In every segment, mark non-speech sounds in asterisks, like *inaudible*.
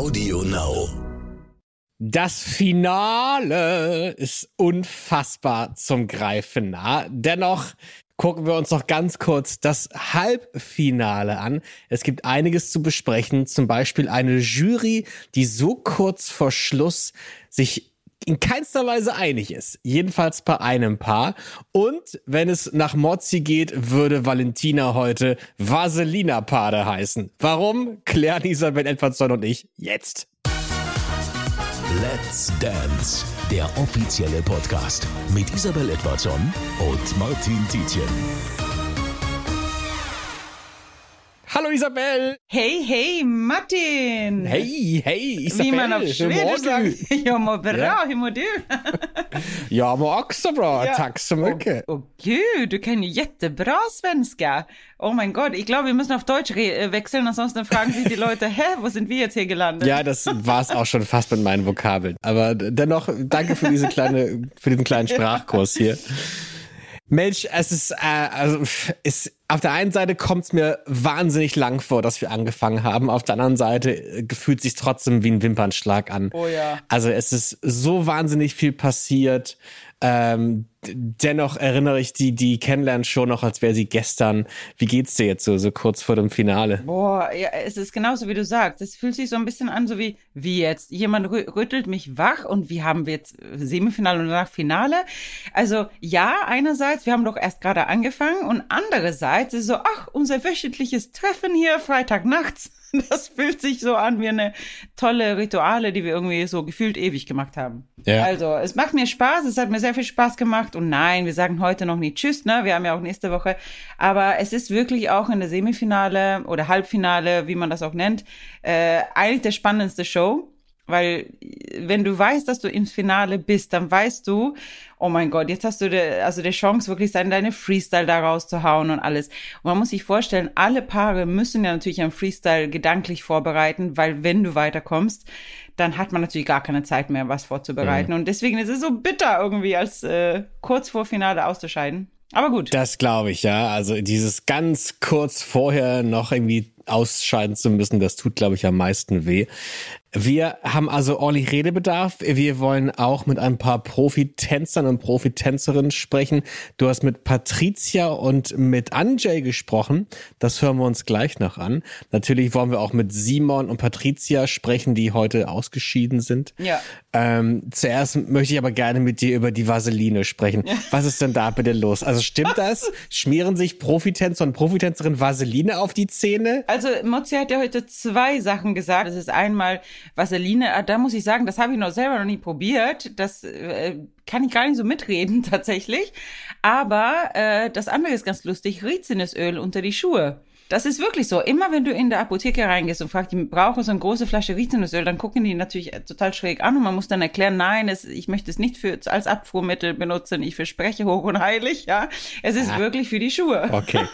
Audio Now. Das Finale ist unfassbar zum Greifen nah. Dennoch gucken wir uns noch ganz kurz das Halbfinale an. Es gibt einiges zu besprechen, zum Beispiel eine Jury, die so kurz vor Schluss sich in keinster Weise einig ist. Jedenfalls bei einem Paar. Und wenn es nach Mozzi geht, würde Valentina heute Vaselina Pade heißen. Warum? Klären Isabel Edwardson und ich jetzt. Let's Dance, der offizielle Podcast mit Isabel Edwardson und Martin Tietjen. Hallo Isabel! Hey, hey, Martin! Hey, hey, Isabel! Wie man auf Schwedisch sagt. *laughs* Ja, må bra, Ja. hur mår du? *laughs* Ja, men också bra. Tack så mycket. Åh gud, du kan ju jättebra svenska. Oh mein Gott, ich glaube, wir müssen auf Deutsch äh, wechseln, ansonsten fragen sich die Leute, hä, wo sind wir jetzt hier gelandet? Ja, das war es auch schon fast mit meinen Vokabeln. Aber dennoch, danke für diese kleine, für diesen kleinen Sprachkurs hier. Mensch, es ist, äh, also, ist, auf der einen Seite kommt es mir wahnsinnig lang vor, dass wir angefangen haben. Auf der anderen Seite äh, gefühlt sich trotzdem wie ein Wimpernschlag an. Oh ja. Also es ist so wahnsinnig viel passiert. Ähm, dennoch erinnere ich die, die Kennenlernshow noch, als wäre sie gestern. Wie geht's dir jetzt so, so kurz vor dem Finale? Boah, ja, es ist genauso wie du sagst. Es fühlt sich so ein bisschen an, so wie, wie jetzt. Jemand rü rüttelt mich wach und wie haben wir jetzt Semifinale und danach Finale? Also, ja, einerseits, wir haben doch erst gerade angefangen und andererseits ist so, ach, unser wöchentliches Treffen hier Freitagnachts. *laughs* Das fühlt sich so an wie eine tolle Rituale, die wir irgendwie so gefühlt ewig gemacht haben. Ja. Also, es macht mir Spaß, es hat mir sehr viel Spaß gemacht und nein, wir sagen heute noch nicht Tschüss, ne? Wir haben ja auch nächste Woche. Aber es ist wirklich auch in der Semifinale oder Halbfinale, wie man das auch nennt, äh, eigentlich der spannendste Show. Weil wenn du weißt, dass du im Finale bist, dann weißt du, oh mein Gott, jetzt hast du de, also die Chance, wirklich deine, deine Freestyle da rauszuhauen und alles. Und man muss sich vorstellen, alle Paare müssen ja natürlich einen Freestyle gedanklich vorbereiten, weil wenn du weiterkommst, dann hat man natürlich gar keine Zeit mehr, was vorzubereiten. Und deswegen ist es so bitter irgendwie, als äh, kurz vor Finale auszuscheiden. Aber gut. Das glaube ich, ja. Also dieses ganz kurz vorher noch irgendwie ausscheiden zu müssen, das tut, glaube ich, am meisten weh. Wir haben also ordentlich Redebedarf. Wir wollen auch mit ein paar Profitänzern und Profitänzerinnen sprechen. Du hast mit Patricia und mit Anjay gesprochen. Das hören wir uns gleich noch an. Natürlich wollen wir auch mit Simon und Patricia sprechen, die heute ausgeschieden sind. Ja. Ähm, zuerst möchte ich aber gerne mit dir über die Vaseline sprechen. Was ist denn da bitte los? Also stimmt das? *laughs* Schmieren sich Profitänzer und Profitänzerinnen Vaseline auf die Zähne? Also Mozzi hat ja heute zwei Sachen gesagt. Das ist einmal Vaseline. Ah, Da muss ich sagen, das habe ich noch selber noch nie probiert. Das äh, kann ich gar nicht so mitreden *laughs* tatsächlich. Aber äh, das andere ist ganz lustig. Rizinusöl unter die Schuhe. Das ist wirklich so. Immer wenn du in der Apotheke reingehst und fragst, die brauchen so eine große Flasche Rizinusöl, dann gucken die natürlich äh, total schräg an und man muss dann erklären, nein, es, ich möchte es nicht für, als Abfuhrmittel benutzen. Ich verspreche hoch und heilig, ja. Es ist wirklich für die Schuhe, Okay,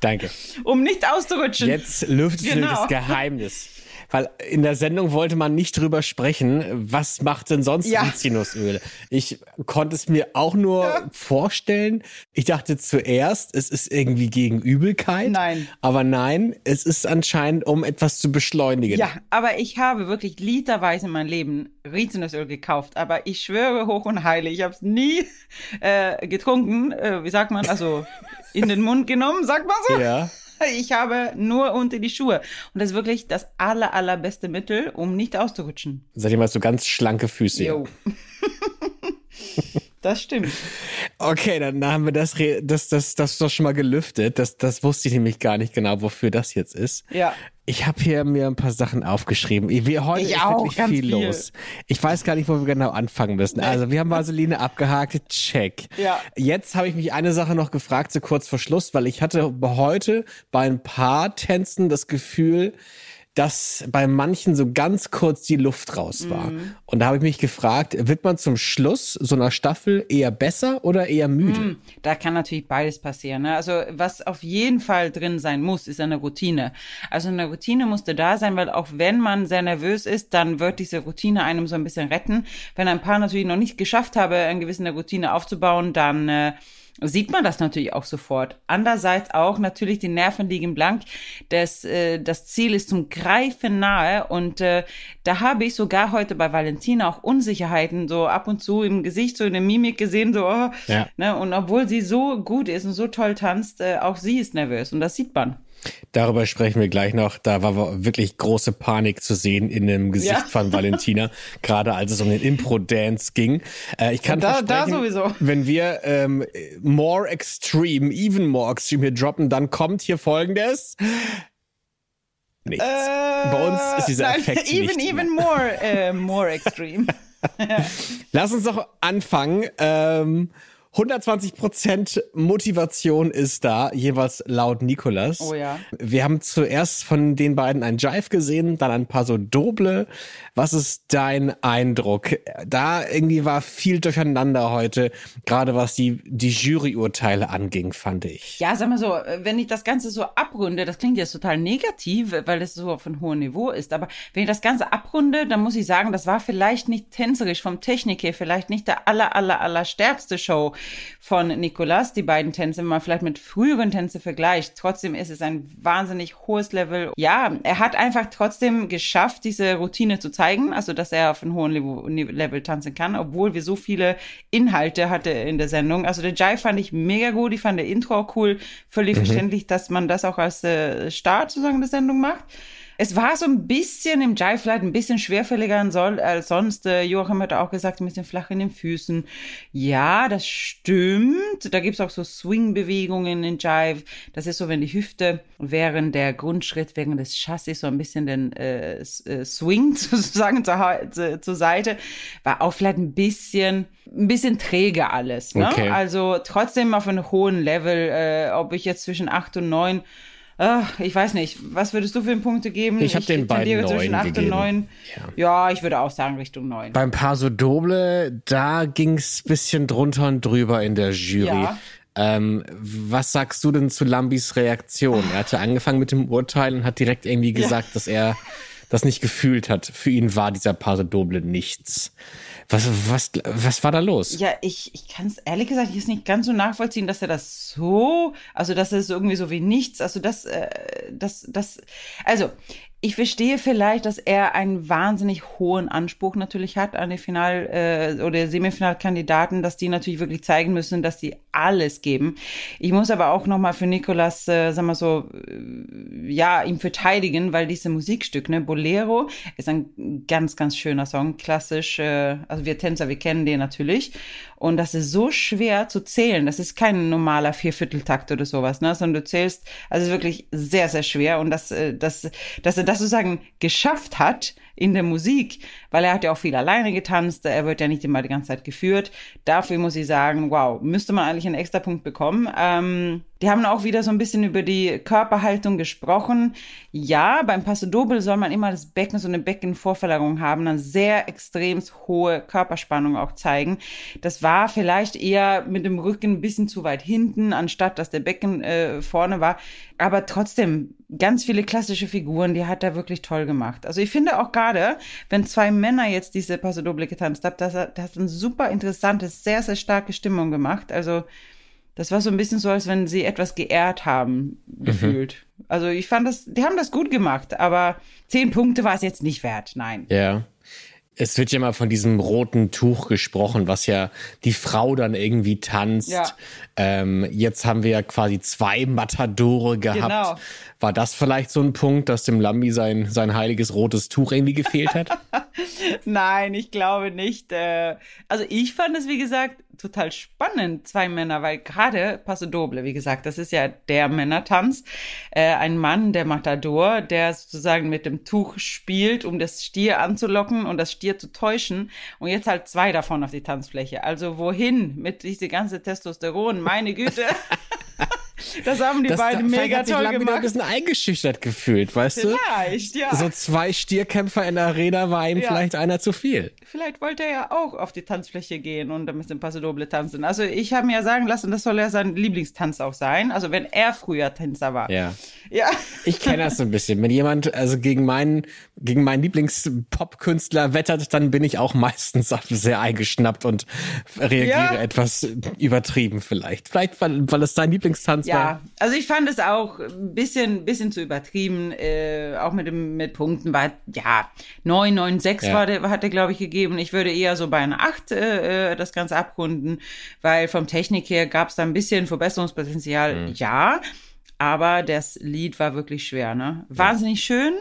danke. *laughs* um nicht auszurutschen. Jetzt lüftest du Genau. das Geheimnis. Weil in der Sendung wollte man nicht drüber sprechen, was macht denn sonst Ja. Rizinusöl? Ich konnte es mir auch nur vorstellen. Ich dachte zuerst, es ist irgendwie gegen Übelkeit. Nein. Aber nein, es ist anscheinend, um etwas zu beschleunigen. Ja, aber ich habe wirklich literweise in meinem Leben Rizinusöl gekauft. Aber ich schwöre hoch und heilig, ich habe es nie äh, getrunken. Äh, wie sagt man? Also in den Mund genommen, sagt man so. Ja. *laughs* Ich habe nur unter die Schuhe. Und das ist wirklich das aller, allerbeste Mittel, um nicht auszurutschen. Seitdem hast du ganz schlanke Füße. Jo. *laughs* das stimmt. Okay, dann haben wir das, das, das, das doch schon mal gelüftet. Das, das wusste ich nämlich gar nicht genau, wofür das jetzt ist. Ja. Ich habe hier mir ein paar Sachen aufgeschrieben. Wir, heute Ich ist auch, wirklich viel, viel. los. Ich weiß gar nicht, wo wir genau anfangen müssen. Also wir haben Vaseline abgehakt, check. Ja. Jetzt habe ich mich eine Sache noch gefragt, so kurz vor Schluss, weil ich hatte heute bei ein paar Tänzen das Gefühl, dass bei manchen so ganz kurz die Luft raus war. Mhm. Und da habe ich mich gefragt, wird man zum Schluss so einer Staffel eher besser oder eher müde? Da kann natürlich beides passieren. Ne? Also was auf jeden Fall drin sein muss, ist eine Routine. Also eine Routine musste da sein, weil auch wenn man sehr nervös ist, dann wird diese Routine einem so ein bisschen retten. Wenn ein Paar natürlich noch nicht geschafft habe, eine gewisse Routine aufzubauen, dann äh, sieht man das natürlich auch sofort. Andererseits auch natürlich die Nerven liegen blank. Das, äh, das Ziel ist zum Greifen nahe und äh, da habe ich sogar heute bei Valentina auch Unsicherheiten so ab und zu im Gesicht, so in der Mimik gesehen, so, oh, ja. ne? und obwohl sie so gut ist und so toll tanzt, äh, auch sie ist nervös und das sieht man. Darüber sprechen wir gleich noch. Da war wirklich große Panik zu sehen in dem Gesicht ja. von *laughs* Valentina, gerade als es um den Impro-Dance ging. Äh, ich kann da, da sowieso. wenn wir ähm, more extreme, even more extreme hier droppen, dann kommt hier folgendes. Nichts. Äh, Bei uns ist dieser nein, Effekt *laughs* even, nicht even more, uh, more extreme. *laughs* Lass uns doch anfangen. Ähm, 120 Prozent Motivation ist da, jeweils laut Nikolas. Oh ja. Wir haben zuerst von den beiden ein Jive gesehen, dann ein paar so Doble. Was ist dein Eindruck? Da irgendwie war viel durcheinander heute, gerade was die, die Juryurteile anging, fand ich. Ja, sag mal so, wenn ich das Ganze so abrunde, das klingt jetzt total negativ, weil es so auf einem hohen Niveau ist, aber wenn ich das Ganze abrunde, dann muss ich sagen, das war vielleicht nicht tänzerisch vom Technik her, vielleicht nicht der aller, aller, aller stärkste Show von Nicolas, die beiden Tänze, wenn man vielleicht mit früheren Tänze vergleicht. Trotzdem ist es ein wahnsinnig hohes Level. Ja, er hat einfach trotzdem geschafft, diese Routine zu zeigen, also dass er auf einem hohen Level tanzen kann, obwohl wir so viele Inhalte hatte in der Sendung. Also der Jive fand ich mega gut, ich fand der Intro auch cool, völlig mhm. verständlich, dass man das auch als äh, Start sozusagen der Sendung macht. Es war so ein bisschen im Jive vielleicht ein bisschen schwerfälliger als sonst. Äh, Joachim hat auch gesagt, ein bisschen flach in den Füßen. Ja, das stimmt. Da gibt's auch so Swing-Bewegungen in Jive. Das ist so, wenn die Hüfte während der Grundschritt, während des Chassis so ein bisschen den äh, äh swingt *laughs* sozusagen zur, zur, zur Seite. War auch vielleicht ein bisschen ein bisschen träge alles. Ne? Okay. Also trotzdem auf einem hohen Level, äh, ob ich jetzt zwischen acht und neun Ach, ich weiß nicht. Was würdest du für Punkte geben? Ich habe den beiden zwischen 8 gegeben. und 9. Ja. ja. ich würde auch sagen Richtung 9. Beim Paso Doble, da ging's bisschen drunter und drüber in der Jury. Ja. Ähm, was sagst du denn zu Lambis Reaktion? Er hatte angefangen mit dem Urteil und hat direkt irgendwie gesagt, ja. dass er das nicht gefühlt hat. Für ihn war dieser Paso Doble nichts. Was, was, was war da los? Ja, ich, ich kann es ehrlich gesagt jetzt nicht ganz so nachvollziehen, dass er das so, also dass er es irgendwie so wie nichts, also das, äh, das, das, also ich verstehe vielleicht, dass er einen wahnsinnig hohen Anspruch natürlich hat an die Final- äh, oder Semifinalkandidaten, dass die natürlich wirklich zeigen müssen, dass die alles geben. Ich muss aber auch nochmal für Nikolas, äh, sag mal so, äh, ja, ihm verteidigen, weil diese Musikstück, ne, Bolero, ist ein ganz, ganz schöner Song, klassisch, äh, also wir Tänzer, wir kennen den natürlich. Und das ist so schwer zu zählen. Das ist kein normaler Viervierteltakt oder sowas, ne? Sondern du zählst, also wirklich sehr, sehr schwer. Und dass, äh, dass, dass er das sozusagen geschafft hat in der Musik, weil er hat ja auch viel alleine getanzt, er wird ja nicht immer die ganze Zeit geführt. Dafür muss ich sagen, wow, müsste man eigentlich einen extra Punkt bekommen. Ähm, die haben auch wieder so ein bisschen über die Körperhaltung gesprochen. Ja, beim Passo Doble soll man immer das Becken, so eine Beckenvorverlagerung haben, dann sehr extrem hohe Körperspannung auch zeigen. Das war vielleicht eher mit dem Rücken ein bisschen zu weit hinten, anstatt dass der Becken äh, vorne war. Aber trotzdem, ganz viele klassische Figuren, die hat er wirklich toll gemacht. Also ich finde auch gerade, wenn zwei Männer jetzt diese Passo Doble getanzt haben, das, das hat eine super interessante, sehr, sehr starke Stimmung gemacht. Also das war so ein bisschen so, als wenn sie etwas geehrt haben, mhm. gefühlt. Mhm. Also ich fand das, die haben das gut gemacht, aber zehn Punkte war es jetzt nicht wert, nein. Ja. Es wird ja mal von diesem roten Tuch gesprochen, was ja die Frau dann irgendwie tanzt. Ja. Ähm, jetzt haben wir ja quasi zwei Matadore gehabt. Genau. War das vielleicht so ein Punkt, dass dem Lambi sein, sein heiliges rotes Tuch irgendwie gefehlt hat? *laughs* Nein, ich glaube nicht. Äh, also ich fand es, wie gesagt, total spannend, zwei Männer, weil gerade Paso Doble, wie gesagt, das ist ja der Männertanz. Äh, ein Mann, der Matador, der sozusagen mit dem Tuch spielt, um das Stier anzulocken und das Stier zu täuschen. Und jetzt halt zwei davon auf die Tanzfläche. Also wohin mit diese ganze Testosteron? Meine Güte. *laughs* Das haben die Das, beiden vielleicht mega hat toll Lam wieder ein gemacht. bisschen eingeschüchtert gefühlt, weißt du? Vielleicht, ja. So zwei Stierkämpfer in der Arena war ihm Ja. vielleicht einer zu viel. Vielleicht wollte er ja auch auf die Tanzfläche gehen und ein bisschen Paso Doble tanzen. Also ich habe mir ja sagen lassen, das soll ja sein Lieblingstanz auch sein. Also wenn er früher Tänzer war. Ja. Ja. Ich kenne das so ein bisschen. Wenn jemand also gegen meinen gegen meinen Lieblings-Pop-Künstler wettert, dann bin ich auch meistens sehr eingeschnappt und reagiere Ja. etwas übertrieben vielleicht. Vielleicht, weil, weil es dein Lieblingstanz Ja, also ich fand es auch ein bisschen, bisschen zu übertrieben, äh, auch mit dem mit Punkten war ja 9, 9, 6 Ja. war der, hat er glaube ich gegeben. Ich würde eher so bei einer 8 äh, äh, das Ganze abrunden, weil vom Technik her gab es da ein bisschen Verbesserungspotenzial, Mhm. ja, aber das Lied war wirklich schwer, ne? Wahnsinnig schön,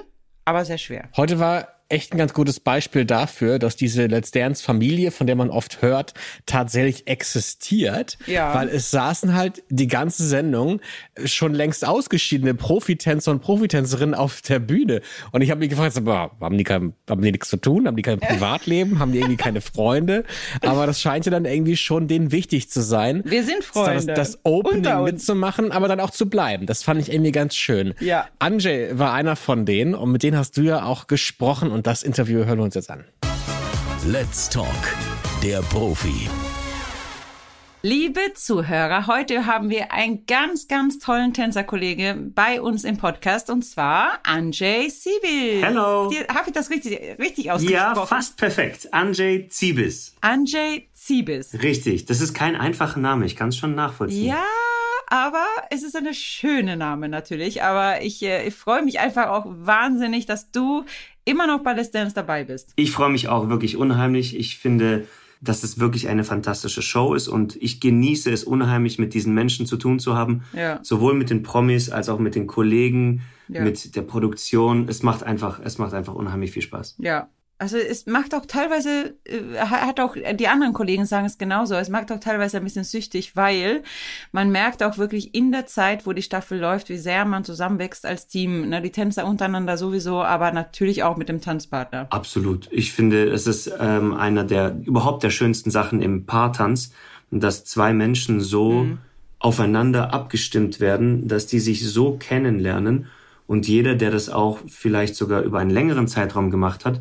aber sehr schwer. Heute war echt ein ganz gutes Beispiel dafür, dass diese Let's Dance Familie, von der man oft hört, tatsächlich existiert. Ja. Weil es saßen halt die ganze Sendung schon längst ausgeschiedene Profitänzer und Profitänzerinnen auf der Bühne. Und ich habe mich gefragt, aber haben die, kein, haben die nichts zu tun? Haben die kein *laughs* Privatleben? haben die irgendwie keine Freunde? Aber das scheint ja dann irgendwie schon denen wichtig zu sein. Wir sind Freunde. Das, das Opening mitzumachen, aber dann auch zu bleiben. Das fand ich irgendwie ganz schön. Ja. Anjay war einer von denen und mit denen hast du ja auch gesprochen und das Interview hören wir uns jetzt an. Let's Talk, der Profi. Liebe Zuhörer, heute haben wir einen ganz, ganz tollen Tänzerkollege bei uns im Podcast und zwar Anjay Sibyl. Hello. Habe ich das richtig, richtig Ja, ausgesprochen? fast perfekt. Anjay Zibis. Anjay Zibis. Richtig. Das ist kein einfacher Name. Ich kann es schon nachvollziehen. Ja, aber es ist eine schöne Name natürlich. Aber ich, äh, ich freue mich einfach auch wahnsinnig, dass du immer noch bei Let's Dance dabei bist. Ich freue mich auch wirklich unheimlich. Ich finde, dass es wirklich eine fantastische Show ist und ich genieße es unheimlich, mit diesen Menschen zu tun zu haben. Ja. Sowohl mit den Promis als auch mit den Kollegen, Ja. mit der Produktion. Es macht einfach, es macht einfach unheimlich viel Spaß. Ja. Also es macht auch teilweise, äh, hat auch, die anderen Kollegen sagen es genauso, es macht auch teilweise ein bisschen süchtig, weil man merkt auch wirklich in der Zeit, wo die Staffel läuft, wie sehr man zusammenwächst als Team. Ne? Die Tänzer untereinander sowieso, aber natürlich auch mit dem Tanzpartner. Absolut. Ich finde, es ist ähm, einer der überhaupt der schönsten Sachen im Paartanz, dass zwei Menschen so aufeinander abgestimmt werden, dass die sich so kennenlernen und jeder, der das auch vielleicht sogar über einen längeren Zeitraum gemacht hat,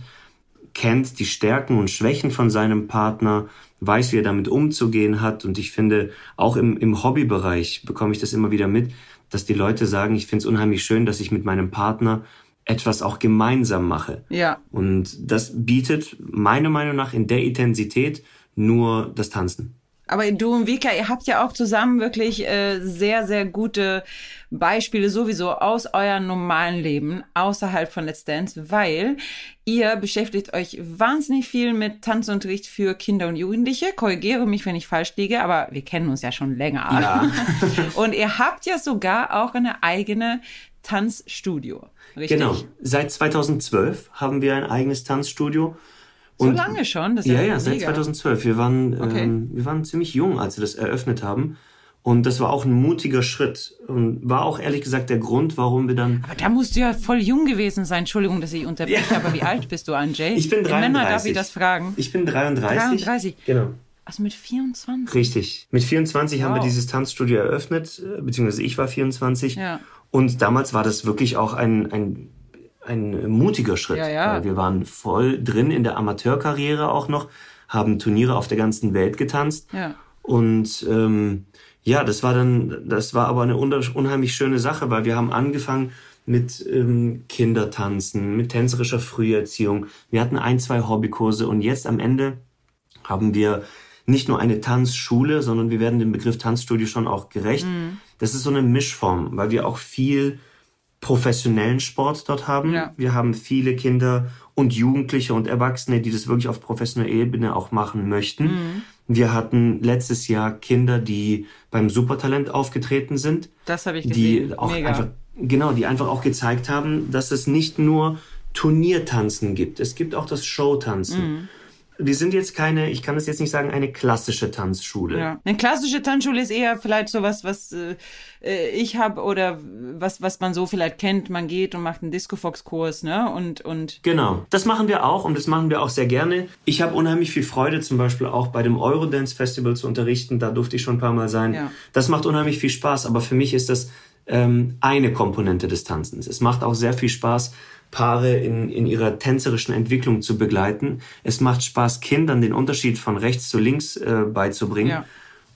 kennt die Stärken und Schwächen von seinem Partner, weiß, wie er damit umzugehen hat. Und ich finde, auch im, im Hobbybereich bekomme ich das immer wieder mit, dass die Leute sagen, ich finde es unheimlich schön, dass ich mit meinem Partner etwas auch gemeinsam mache. Ja. Und das bietet meiner Meinung nach in der Intensität nur das Tanzen. Aber du und Vika, ihr habt ja auch zusammen wirklich äh, sehr, sehr gute Beispiele sowieso aus eurem normalen Leben außerhalb von Let's Dance, weil ihr beschäftigt euch wahnsinnig viel mit Tanzunterricht für Kinder und Jugendliche. Korrigiere mich, wenn ich falsch liege, aber wir kennen uns ja schon länger. Ja. *laughs* und ihr habt ja sogar auch eine eigene Tanzstudio. Richtig? Genau. Seit 2012 haben wir ein eigenes Tanzstudio. So lange schon? Das ist Ja, ja, seit mega. 2012. Wir waren, Okay. ähm, wir waren ziemlich jung, als wir das eröffnet haben. Und das war auch ein mutiger Schritt. Und war auch ehrlich gesagt der Grund, warum wir dann. Aber da musst du ja voll jung gewesen sein. Entschuldigung, dass ich unterbreche, Ja. aber wie alt bist du, Anjay? Ich bin Die 33. Männer darf ich das fragen. Ich bin 33. 33. Genau. Also mit 24? Richtig. Mit 24 haben wir Wow. dieses Tanzstudio eröffnet, äh, beziehungsweise ich war 24. Ja. Und damals war das wirklich auch ein, ein, ein mutiger Schritt. Ja, ja. Weil wir waren voll drin in der Amateurkarriere auch noch, haben Turniere auf der ganzen Welt getanzt. Ja. Und ähm, ja, das war dann, das war aber eine unheimlich schöne Sache, weil wir haben angefangen mit ähm, Kindertanzen, mit tänzerischer Früherziehung. Wir hatten ein, zwei Hobbykurse und jetzt am Ende haben wir nicht nur eine Tanzschule, sondern wir werden dem Begriff Tanzstudio schon auch gerecht. Mhm. Das ist so eine Mischform, weil wir auch viel professionellen Sport dort haben. Ja. Wir haben viele Kinder und Jugendliche und Erwachsene, die das wirklich auf professioneller Ebene auch machen möchten. Mhm. Wir hatten letztes Jahr Kinder, die beim Supertalent aufgetreten sind, Das habe ich die gesehen. auch Mega. einfach genau, die einfach auch gezeigt haben, dass es nicht nur Turniertanzen gibt, es gibt auch das Showtanzen. Wir sind jetzt keine, ich kann es jetzt nicht sagen, eine klassische Tanzschule. Ja. Eine klassische Tanzschule ist eher vielleicht sowas, was äh, äh ich habe oder was, was man so vielleicht kennt. Man geht und macht einen Disco-Fox-Kurs, ne? Und, und. Genau. Das machen wir auch und das machen wir auch sehr gerne. Ich habe unheimlich viel Freude, zum Beispiel auch bei dem Eurodance Festival zu unterrichten. Da durfte ich schon ein paar Mal sein. Ja. Das macht unheimlich viel Spaß, aber für mich ist das ähm, eine Komponente des Tanzens. Es macht auch sehr viel Spaß, Paare in, in ihrer tänzerischen Entwicklung zu begleiten. Es macht Spaß, Kindern den Unterschied von rechts zu links äh, beizubringen. Ja.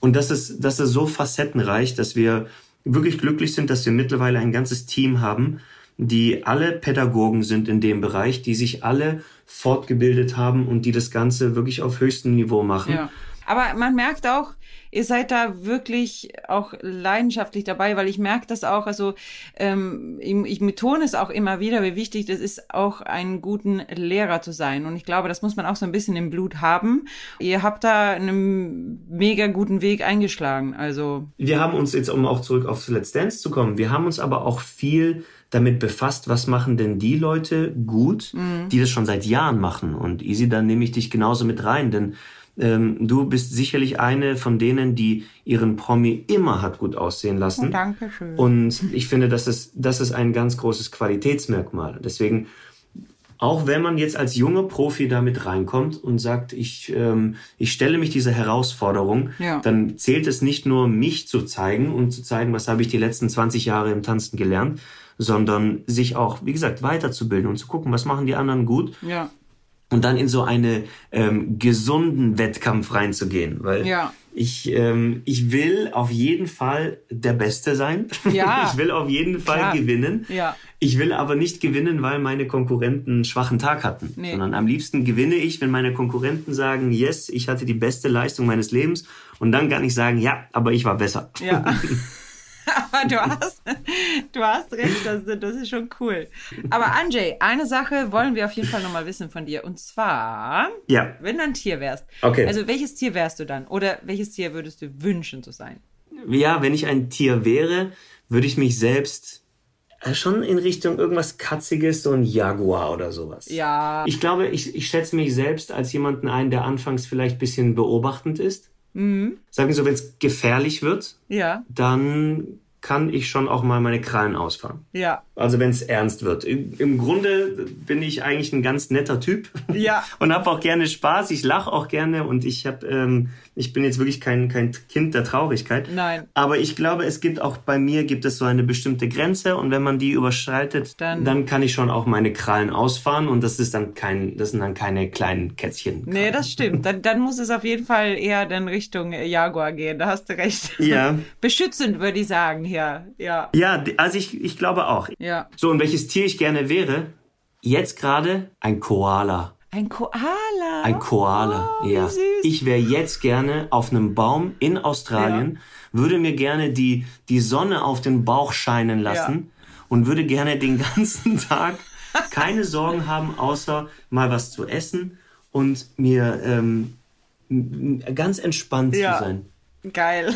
Und das ist, das ist so facettenreich, dass wir wirklich glücklich sind, dass wir mittlerweile ein ganzes Team haben, die alle Pädagogen sind in dem Bereich, die sich alle fortgebildet haben und die das Ganze wirklich auf höchstem Niveau machen. Ja. Aber man merkt auch, ihr seid da wirklich auch leidenschaftlich dabei, weil ich merke das auch, also ähm, ich, ich betone es auch immer wieder, wie wichtig das ist, auch einen guten Lehrer zu sein. Und ich glaube, das muss man auch so ein bisschen im Blut haben. Ihr habt da einen mega guten Weg eingeschlagen. Also wir haben uns jetzt, um auch zurück auf Let's Dance zu kommen, wir haben uns aber auch viel damit befasst, was machen denn die Leute gut, mhm. die das schon seit Jahren machen. Und Easy, dann nehme ich dich genauso mit rein, denn ähm, du bist sicherlich eine von denen, die ihren Promi immer hat gut aussehen lassen. Oh, Dankeschön. Und ich finde, das ist, das ist ein ganz großes Qualitätsmerkmal. Deswegen, auch wenn man jetzt als junger Profi damit reinkommt und sagt, ich, ähm, ich stelle mich dieser Herausforderung, ja. dann zählt es nicht nur, mich zu zeigen und zu zeigen, was habe ich die letzten 20 Jahre im Tanzen gelernt, sondern sich auch, wie gesagt, weiterzubilden und zu gucken, was machen die anderen gut. Ja und dann in so eine ähm, gesunden Wettkampf reinzugehen, weil ja. ich ähm, ich will auf jeden Fall der Beste sein. *laughs* Ja. ich will auf jeden Fall Klar. gewinnen. Ja. Ich will aber nicht gewinnen, weil meine Konkurrenten einen schwachen Tag hatten, nee. sondern am liebsten gewinne ich, wenn meine Konkurrenten sagen, yes, ich hatte die beste Leistung meines Lebens und dann kann ich sagen, ja, aber ich war besser. Ja. *laughs* Aber *laughs* du hast, du hast recht, das, das ist schon cool. Aber Anjay, eine Sache wollen wir auf jeden Fall nochmal wissen von dir. Und zwar, ja. wenn du ein Tier wärst. Okay. Also welches Tier wärst du dann? Oder welches Tier würdest du wünschen zu sein? Ja, wenn ich ein Tier wäre, würde ich mich selbst äh, schon in Richtung irgendwas Katziges, so ein Jaguar oder sowas. Ja. Ich glaube, ich, ich schätze mich selbst als jemanden ein, der anfangs vielleicht ein bisschen beobachtend ist. Mhm. Sagen wir so, wenn es gefährlich wird, ja. dann kann ich schon auch mal meine Krallen ausfahren. Ja. Also wenn es ernst wird. Im Grunde bin ich eigentlich ein ganz netter Typ. Ja. *laughs* und habe auch gerne Spaß. Ich lache auch gerne und ich habe, ähm, ich bin jetzt wirklich kein kein Kind der Traurigkeit. Nein. Aber ich glaube, es gibt auch bei mir gibt es so eine bestimmte Grenze und wenn man die überschreitet, dann, dann kann ich schon auch meine Krallen ausfahren und das ist dann kein, das sind dann keine kleinen Kätzchen. Nee, das stimmt. Dann, dann muss es auf jeden Fall eher dann Richtung Jaguar gehen. Da hast du recht. Ja. *laughs* Beschützend würde ich sagen ja, ja. Ja, also ich, ich glaube auch. Ja. So, und welches Tier ich gerne wäre? Jetzt gerade ein Koala. Ein Koala? Ein Koala, oh, ja. Ich wäre jetzt gerne auf einem Baum in Australien, ja. würde mir gerne die, die Sonne auf den Bauch scheinen lassen ja. und würde gerne den ganzen *laughs* Tag keine Sorgen haben, außer mal was zu essen und mir ähm, ganz entspannt ja. zu sein. Geil.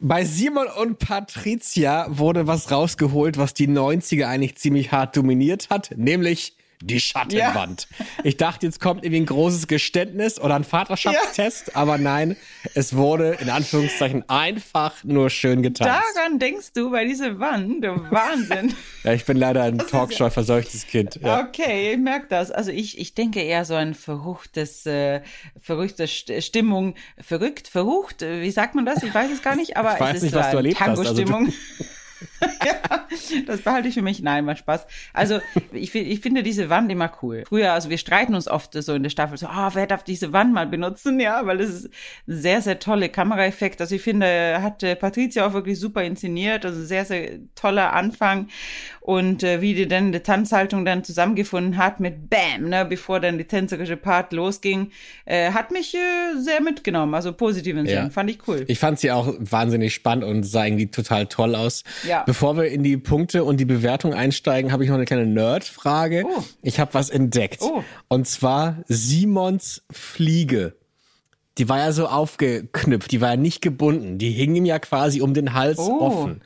Bei Simon und Patricia wurde was rausgeholt, was die 90er eigentlich ziemlich hart dominiert hat, nämlich die Schattenwand. Ja. Ich dachte, jetzt kommt irgendwie ein großes Geständnis oder ein Vaterschaftstest, ja. aber nein, es wurde in Anführungszeichen einfach nur schön getan. Daran denkst du bei dieser Wand, du Wahnsinn. ja, ich bin leider ein Talkshow verseuchtes Kind. Ja. Okay, ich merke das. Also ich, ich denke eher so ein verruchtes, äh, verrückte Stimmung, verrückt, verrucht, wie sagt man das? Ich weiß es gar nicht, aber ich weiß es ist nicht, so was du erlebt Tango-Stimmung. Also *laughs* ja, *laughs* das behalte ich für mich. Nein, mal Spaß. Also, ich, ich finde diese Wand immer cool. Früher, also wir streiten uns oft so in der Staffel so, ah, oh, wer darf diese Wand mal benutzen? Ja, weil es ist ein sehr, sehr tolle Kameraeffekt. Also ich finde, hat Patricia auch wirklich super inszeniert. Also sehr, sehr toller Anfang. Und äh, wie die dann die Tanzhaltung dann zusammengefunden hat mit Bam, ne, bevor dann die tänzerische Part losging, äh, hat mich äh, sehr mitgenommen. Also positiv in ja. Fand ich cool. Ich fand sie auch wahnsinnig spannend und sah irgendwie total toll aus. Ja. Bevor wir in die Punkte und die Bewertung einsteigen, habe ich noch eine kleine Nerd-Frage. Oh. Ich habe was entdeckt. Oh. Und zwar Simons Fliege. Die war ja so aufgeknüpft, die war ja nicht gebunden. Die hing ihm ja quasi um den Hals oh. offen.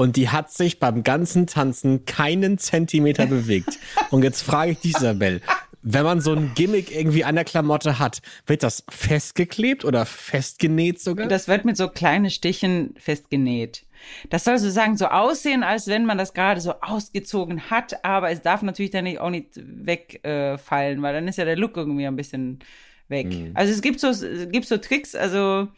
Und die hat sich beim ganzen Tanzen keinen Zentimeter bewegt. Und jetzt frage ich dich, Isabel, wenn man so ein Gimmick irgendwie an der Klamotte hat, wird das festgeklebt oder festgenäht sogar? Das wird mit so kleinen Stichen festgenäht. Das soll sozusagen so aussehen, als wenn man das gerade so ausgezogen hat, aber es darf natürlich dann auch nicht wegfallen, äh, weil dann ist ja der Look irgendwie ein bisschen weg. Mhm. Also es gibt so, es gibt so Tricks, also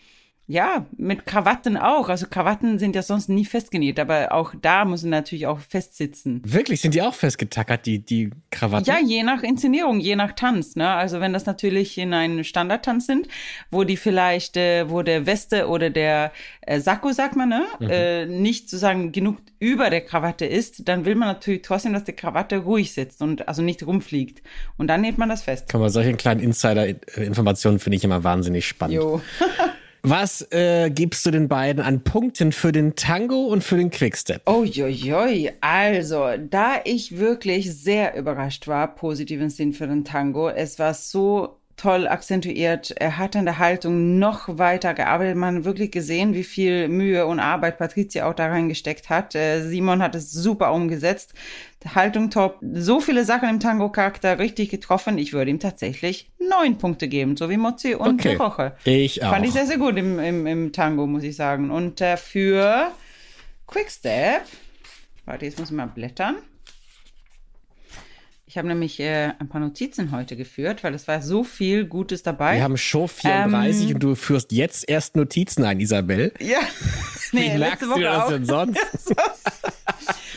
ja, mit Krawatten auch. Also Krawatten sind ja sonst nie festgenäht, aber auch da müssen natürlich auch festsitzen. Wirklich, sind die auch festgetackert, die, die Krawatten? Ja, je nach Inszenierung, je nach Tanz. Ne? Also wenn das natürlich in einem Standardtanz sind, wo die vielleicht, äh, wo der Weste oder der äh, Sakko, sagt man, ne? Mhm. Äh, nicht sozusagen genug über der Krawatte ist, dann will man natürlich trotzdem, dass die Krawatte ruhig sitzt und also nicht rumfliegt. Und dann näht man das fest. Kann man solche kleinen Insider-Informationen finde ich immer wahnsinnig spannend. Jo. *laughs* Was äh, gibst du den beiden an Punkten für den Tango und für den Quickstep? Oh, joi. Also, da ich wirklich sehr überrascht war, positiven Sinn für den Tango, es war so toll akzentuiert. Er hat an der Haltung noch weiter gearbeitet. Man hat wirklich gesehen, wie viel Mühe und Arbeit Patricia auch da reingesteckt hat. Äh, Simon hat es super umgesetzt. Haltung top. So viele Sachen im Tango-Charakter richtig getroffen. Ich würde ihm tatsächlich neun Punkte geben, so wie Mozi und okay. Roche. Ich auch. Fand ich sehr, sehr gut im, im, im Tango, muss ich sagen. Und äh, für Quickstep, warte, jetzt muss ich mal blättern. Ich habe nämlich äh, ein paar Notizen heute geführt, weil es war so viel Gutes dabei. Wir haben Show 34 ähm, und du führst jetzt erst Notizen ein, Isabel. Ja. *laughs* Nee, Wie merkst du das denn sonst? *laughs*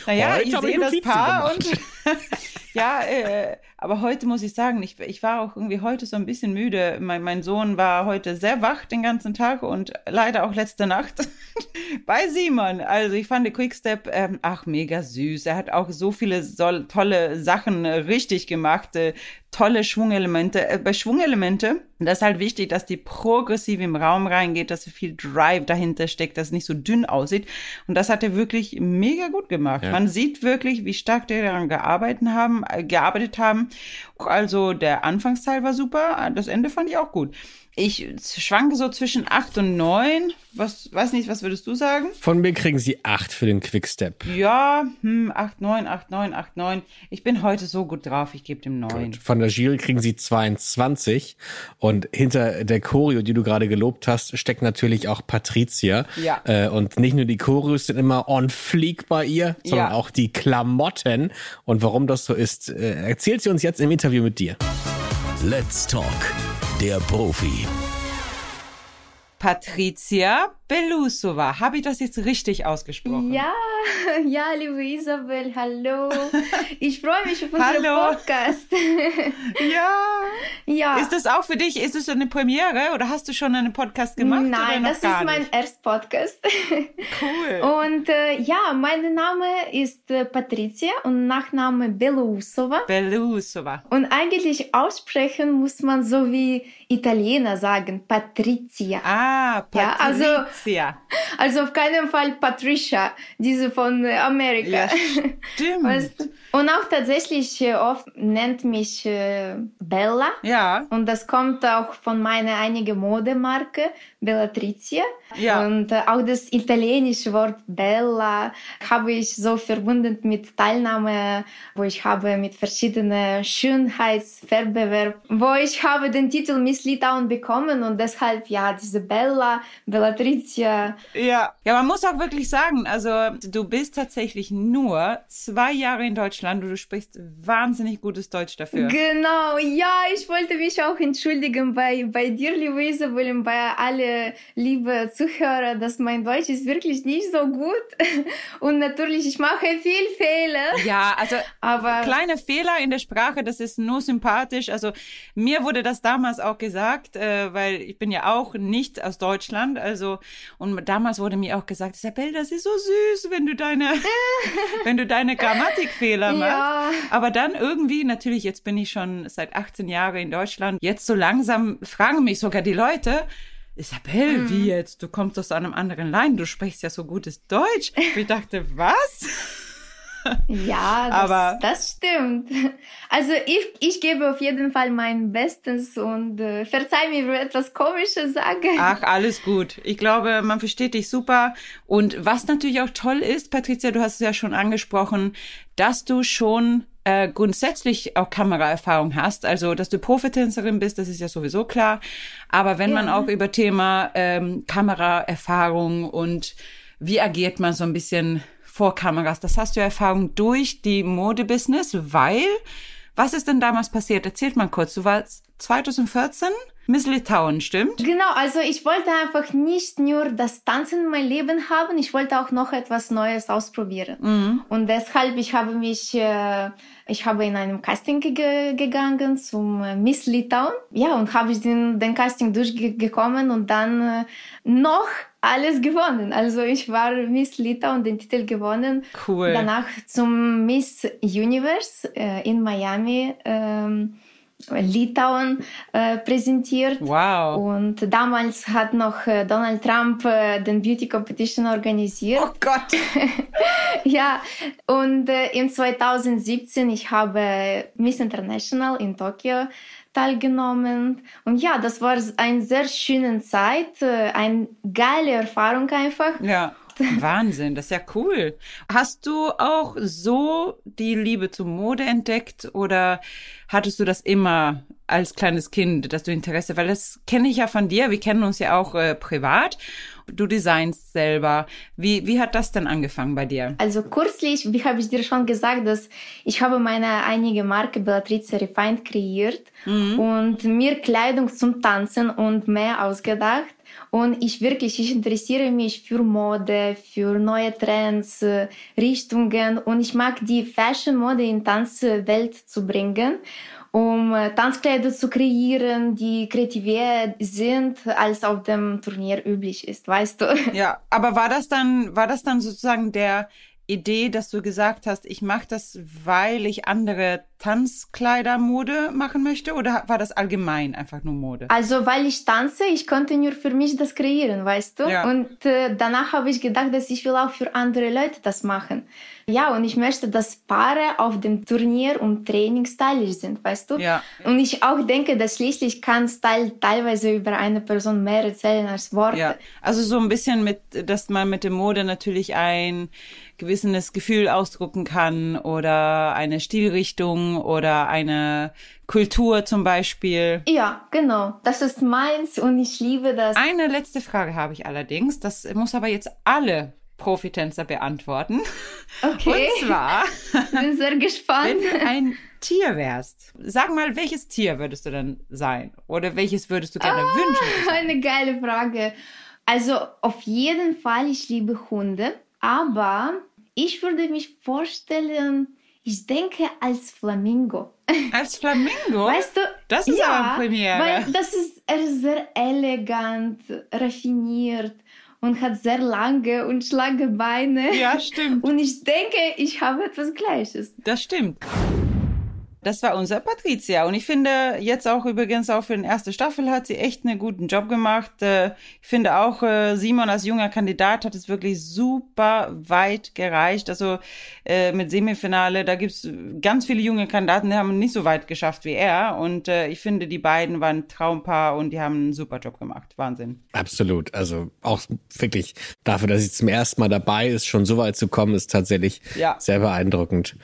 naja, heute ich sehe das Paar gemacht. und *laughs* ja, äh, aber heute muss ich sagen, ich, ich war auch irgendwie heute so ein bisschen müde. Mein, mein Sohn war heute sehr wach den ganzen Tag und leider auch letzte Nacht *laughs* bei Simon. Also ich fand Quickstep, ähm, ach, mega süß. Er hat auch so viele so, tolle Sachen äh, richtig gemacht. Äh, tolle Schwungelemente. Äh, bei Schwungelemente, das ist halt wichtig, dass die progressiv im Raum reingeht, dass viel Drive dahinter steckt, dass es nicht so dünn aussieht. Und das hat er wirklich mega gut gemacht. Ja. Man sieht wirklich, wie stark die daran gearbeitet haben, äh, gearbeitet haben. Also der Anfangsteil war super, das Ende fand ich auch gut. Ich schwanke so zwischen 8 und 9. Was, weiß nicht, was würdest du sagen? Von mir kriegen sie 8 für den Quickstep. Ja, hm, 8, 9, 8, 9, 8, 9. Ich bin heute so gut drauf, ich gebe dem 9. Gut. Von der Jury kriegen sie 22. Und hinter der Choreo, die du gerade gelobt hast, steckt natürlich auch Patricia. Ja. Äh, und nicht nur die Choreos sind immer on fleek bei ihr, sondern ja. auch die Klamotten. Und warum das so ist, äh, erzählt sie uns jetzt im Interview mit dir. Let's Talk der Profi. Patricia Belusova. Habe ich das jetzt richtig ausgesprochen? Ja, *laughs* ja, liebe Isabel, hallo. *laughs* Ich freue mich auf unseren Podcast. *laughs* Ja. Ja. Ist das auch für dich, ist es eine Premiere oder hast du schon einen Podcast gemacht? Nein, das ist mein erster Podcast. Cool. Und äh, ja, mein Name ist äh, Patricia und Nachname Belusova. Belusova. Und eigentlich aussprechen muss man so wie Italiener sagen, Patricia. Ah, Patricia. Ja, also Patricia. Also auf keinen Fall Patricia, diese von Amerika. Ja, stimmt. *laughs* Weißt Und auch tatsächlich äh, oft nennt mich äh, Bella. Ja. Und das kommt auch von meiner einigen Modemarke, Bellatricia. Ja. Und äh, auch das italienische Wort Bella habe ich so verbunden mit Teilnahme, wo ich habe mit verschiedenen Schönheitsverbewerb, wo ich habe den Titel Miss Litauen bekommen und deshalb ja diese Bella, Bellatricia. Ja. Ja, man muss auch wirklich sagen, also du bist tatsächlich nur zwei Jahre in Deutschland und du sprichst wahnsinnig gutes Deutsch dafür. Genau, ja, ich wollte mich auch entschuldigen bei, bei dir, Isabel, und bei alle liebe Zuhörer, dass mein Deutsch ist wirklich nicht so gut. *laughs* Und natürlich, ich mache viel Fehler. Ja, also aber kleine Fehler in der Sprache, das ist nur sympathisch. Also mir wurde das damals auch gesagt, äh, weil ich bin ja auch nicht aus Deutschland. Also und damals wurde mir auch gesagt, Isabel, das ist so süß, wenn du deine, *laughs* wenn du deine Grammatikfehler ja. Aber dann irgendwie, natürlich, jetzt bin ich schon seit 18 Jahren in Deutschland, jetzt so langsam fragen mich sogar die Leute, Isabel, mhm. wie jetzt? Du kommst aus einem anderen Land, du sprichst ja so gutes Deutsch. Ich dachte, was? *laughs* Ja, das, Aber das stimmt. Also ich, ich gebe auf jeden Fall mein Bestes und äh, verzeih mir, wenn ich etwas Komisches sage. Ach, alles gut. Ich glaube, man versteht dich super. Und was natürlich auch toll ist, Patricia, du hast es ja schon angesprochen, dass du schon äh, grundsätzlich auch Kameraerfahrung hast. Also, dass du Profitänzerin bist, das ist ja sowieso klar. Aber wenn ja. man auch über Thema ähm, Kameraerfahrung und wie agiert man so ein bisschen vor Kameras, das hast du Erfahrung durch die Modebusiness, weil was ist denn damals passiert? Erzählt mal kurz. Du warst 2014 Miss Litauen, stimmt? Genau, also ich wollte einfach nicht nur das Tanzen in mein Leben haben, ich wollte auch noch etwas Neues ausprobieren. Mhm. Und deshalb, ich habe mich, äh, ich habe in einem Casting ge gegangen zum äh, Miss Litauen. Ja, und habe ich den, den Casting durchgekommen und dann äh, noch alles gewonnen. Also ich war Miss Litauen, den Titel gewonnen. Cool. Danach zum Miss Universe äh, in Miami. Ähm, Litauen äh, präsentiert. Wow. Und damals hat noch äh, Donald Trump äh, den Beauty Competition organisiert. Oh Gott. *laughs* ja, und äh, in 2017 ich habe Miss International in Tokio teilgenommen. Und ja, das war eine sehr schöne Zeit, äh, eine geile Erfahrung einfach. Ja. *laughs* Wahnsinn, das ist ja cool. Hast du auch so die Liebe zur Mode entdeckt oder hattest du das immer als kleines Kind, dass du Interesse, weil das kenne ich ja von dir, wir kennen uns ja auch äh, privat. Du designst selber. Wie, wie hat das denn angefangen bei dir? Also kürzlich, wie habe ich dir schon gesagt, dass ich habe meine einige Marke Beatrice Refined kreiert mhm. und mir Kleidung zum Tanzen und mehr ausgedacht. Und ich wirklich, ich interessiere mich für Mode, für neue Trends, äh, Richtungen und ich mag die Fashion-Mode in Tanzwelt zu bringen um äh, Tanzkleider zu kreieren, die kreativer sind, als auf dem Turnier üblich ist, weißt du? Ja, aber war das dann, war das dann sozusagen der Idee, dass du gesagt hast, ich mache das, weil ich andere Tanzkleidermode machen möchte oder war das allgemein einfach nur Mode? Also weil ich tanze, ich konnte nur für mich das kreieren, weißt du? Ja. Und äh, danach habe ich gedacht, dass ich will auch für andere Leute das machen. Ja, und ich möchte, dass Paare auf dem Turnier und Training stylisch sind, weißt du? Ja. Und ich auch denke, dass schließlich kann Style teilweise über eine Person mehr erzählen als Worte. Ja. Also so ein bisschen mit, dass man mit der Mode natürlich ein gewisses Gefühl ausdrucken kann oder eine Stilrichtung oder eine Kultur zum Beispiel. Ja, genau. Das ist meins und ich liebe das. Eine letzte Frage habe ich allerdings. Das muss aber jetzt alle Profitänzer beantworten. Okay. Und zwar, bin sehr gespannt. Wenn du ein Tier wärst, sag mal, welches Tier würdest du dann sein? Oder welches würdest du gerne ah, wünschen? Eine geile Frage. Also auf jeden Fall, ich liebe Hunde, aber ich würde mich vorstellen, ich denke als Flamingo. Als Flamingo? Weißt du? Das ist ja, aber Premiere. Weil das ist sehr elegant, raffiniert und hat sehr lange und schlanke Beine. Ja, stimmt. *laughs* Und ich denke, ich habe etwas Gleiches. Das stimmt. Das war unser Patricia. Und ich finde jetzt auch übrigens auch für die erste Staffel hat sie echt einen guten Job gemacht. Äh, ich finde auch äh, Simon als junger Kandidat hat es wirklich super weit gereicht. Also äh, mit Semifinale, da gibt's ganz viele junge Kandidaten, die haben nicht so weit geschafft wie er. Und ich finde, die beiden waren ein Traumpaar und die haben einen super Job gemacht. Wahnsinn. Absolut. Also auch wirklich dafür, dass sie zum ersten Mal dabei ist, schon so weit zu kommen, ist tatsächlich ja. sehr beeindruckend.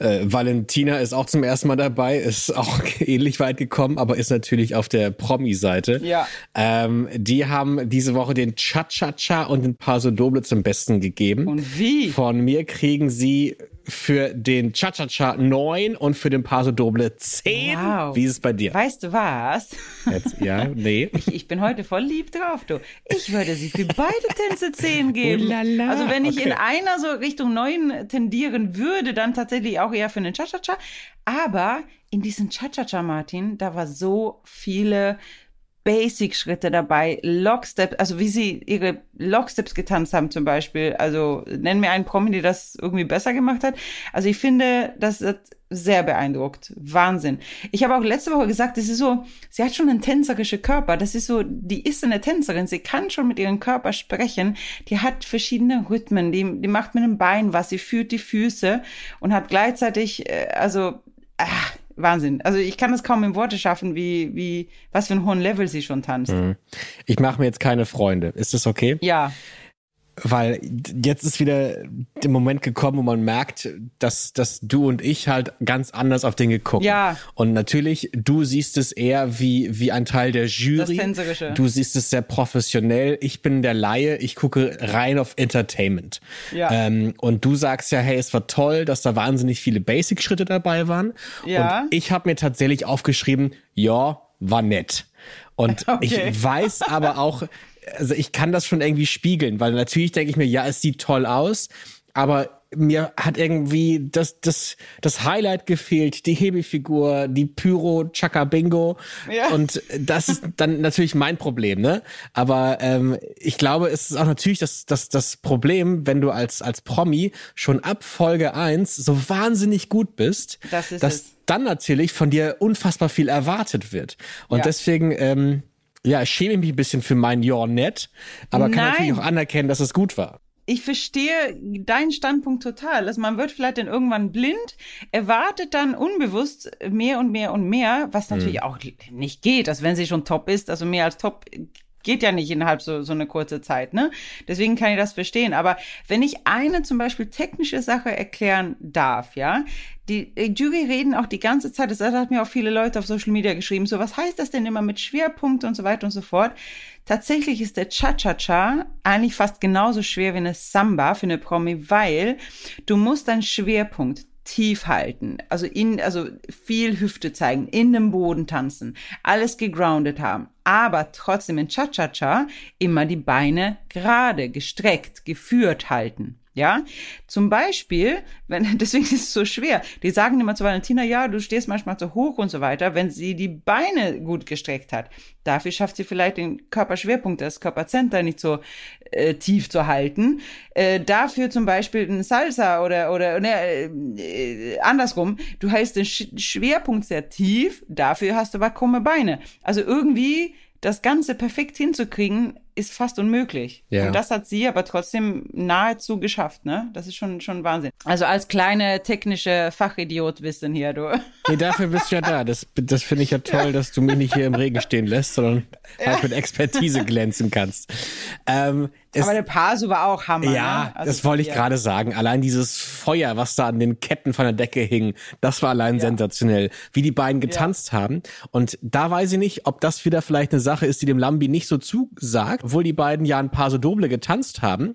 Valentina ist auch zum ersten erstmal dabei, ist auch *laughs* ähnlich weit gekommen, aber ist natürlich auf der Promi-Seite. Ja. Ähm, die haben diese Woche den Cha-Cha-Cha und den Paso Doble zum Besten gegeben. Und wie? Von mir kriegen sie für den Cha-Cha-Cha 9 und für den Paso Doble 10. Wow. Wie ist es bei dir? Weißt du was? Jetzt, ja, nee. *laughs* Ich, ich, bin heute voll lieb drauf, du. Ich würde sie für beide Tänze 10 *laughs* geben. Oh also wenn ich okay. in einer so Richtung 9 tendieren würde, dann tatsächlich auch eher für den Cha-Cha-Cha. Aber in diesem Cha-Cha-Cha, Martin, da war so viele Basic-Schritte dabei, Locksteps, also wie sie ihre Locksteps getanzt haben zum Beispiel. Also nenn mir einen Promi, der das irgendwie besser gemacht hat. Also ich finde, das hat sehr beeindruckt. Wahnsinn. Ich habe auch letzte Woche gesagt, das ist so, sie hat schon einen tänzerischen Körper. Das ist so, die ist eine Tänzerin. Sie kann schon mit ihrem Körper sprechen. Die hat verschiedene Rhythmen. Die, die macht mit dem Bein was. Sie führt die Füße und hat gleichzeitig, äh, also, ach, Wahnsinn. Also ich kann das kaum in Worte schaffen, wie, wie, was für ein hohen Level sie schon tanzt. Mhm. Ich mache mir jetzt keine Freunde. Ist das okay? Ja. Weil jetzt ist wieder der Moment gekommen, wo man merkt, dass, dass du und ich halt ganz anders auf Dinge gucken. Ja. Und natürlich, du siehst es eher wie, wie ein Teil der Jury. Das Tänzerische. Du siehst es sehr professionell. Ich bin der Laie. Ich gucke rein auf Entertainment. Ja. Ähm, und du sagst ja, hey, es war toll, dass da wahnsinnig viele Basic-Schritte dabei waren. Ja. Und ich habe mir tatsächlich aufgeschrieben, ja, war nett. Und *laughs* Okay. ich weiß aber auch, also ich kann das schon irgendwie spiegeln, weil natürlich denke ich mir, ja, es sieht toll aus, aber mir hat irgendwie das, das, das Highlight gefehlt, die Hebefigur, die Pyro, Chaka Bingo. Ja. Und das ist dann natürlich mein Problem, ne? Aber ähm, ich glaube, es ist auch natürlich das, das, das Problem, wenn du als, als Promi schon ab Folge eins so wahnsinnig gut bist, Das ist dass es. dann natürlich von dir unfassbar viel erwartet wird. Und Ja. deswegen, ähm, ja, schäme ich mich ein bisschen für mein Your Net, aber kann Nein. natürlich auch anerkennen, dass es gut war. Ich verstehe deinen Standpunkt total. Also man wird vielleicht dann irgendwann blind, erwartet dann unbewusst mehr und mehr und mehr, was natürlich auch nicht geht. Also wenn sie schon top ist, also mehr als top geht ja nicht innerhalb so, so eine kurze Zeit, ne? Deswegen kann ich das verstehen. Aber wenn ich eine zum Beispiel technische Sache erklären darf, ja, die, die Jury reden auch die ganze Zeit, das hat mir auch viele Leute auf Social Media geschrieben, so was heißt das denn immer mit Schwerpunkt und so weiter und so fort. Tatsächlich ist der Cha-Cha-Cha eigentlich fast genauso schwer wie eine Samba für eine Promi, weil du musst deinen Schwerpunkt tief halten, also in, also viel Hüfte zeigen, in dem Boden tanzen, alles gegroundet haben, aber trotzdem in Cha-Cha-Cha immer die Beine gerade, gestreckt, geführt halten. Ja, zum Beispiel, wenn, *laughs* deswegen ist es so schwer. Die sagen immer zu Valentina, ja, du stehst manchmal zu hoch und so weiter, wenn sie die Beine gut gestreckt hat. Dafür schafft sie vielleicht den Körperschwerpunkt, das Körpercenter nicht so äh, tief zu halten. Äh, dafür zum Beispiel ein Salsa oder, oder ne, äh, andersrum. Du hältst den Sch Schwerpunkt sehr tief, dafür hast du aber krumme Beine. Also irgendwie das Ganze perfekt hinzukriegen, ist fast unmöglich. Ja. Und das hat sie aber trotzdem nahezu geschafft, ne? Das ist schon, schon Wahnsinn. Also als kleine technische Fachidiot wissen hier, du. *laughs* Nee, dafür bist du ja da. Das, das finde ich ja toll, dass du mich nicht hier im Regen stehen lässt, sondern halt mit Expertise glänzen kannst. Ähm, es, Aber der Pasu war auch Hammer. ja, ne? Also das wollte ich ja. gerade sagen. Allein dieses Feuer, was da an den Ketten von der Decke hing, das war allein sensationell. Wie die beiden getanzt haben. Und da weiß ich nicht, ob das wieder vielleicht eine Sache ist, die dem Lambi nicht so zusagt. Obwohl die beiden ja ein paar so Doble getanzt haben,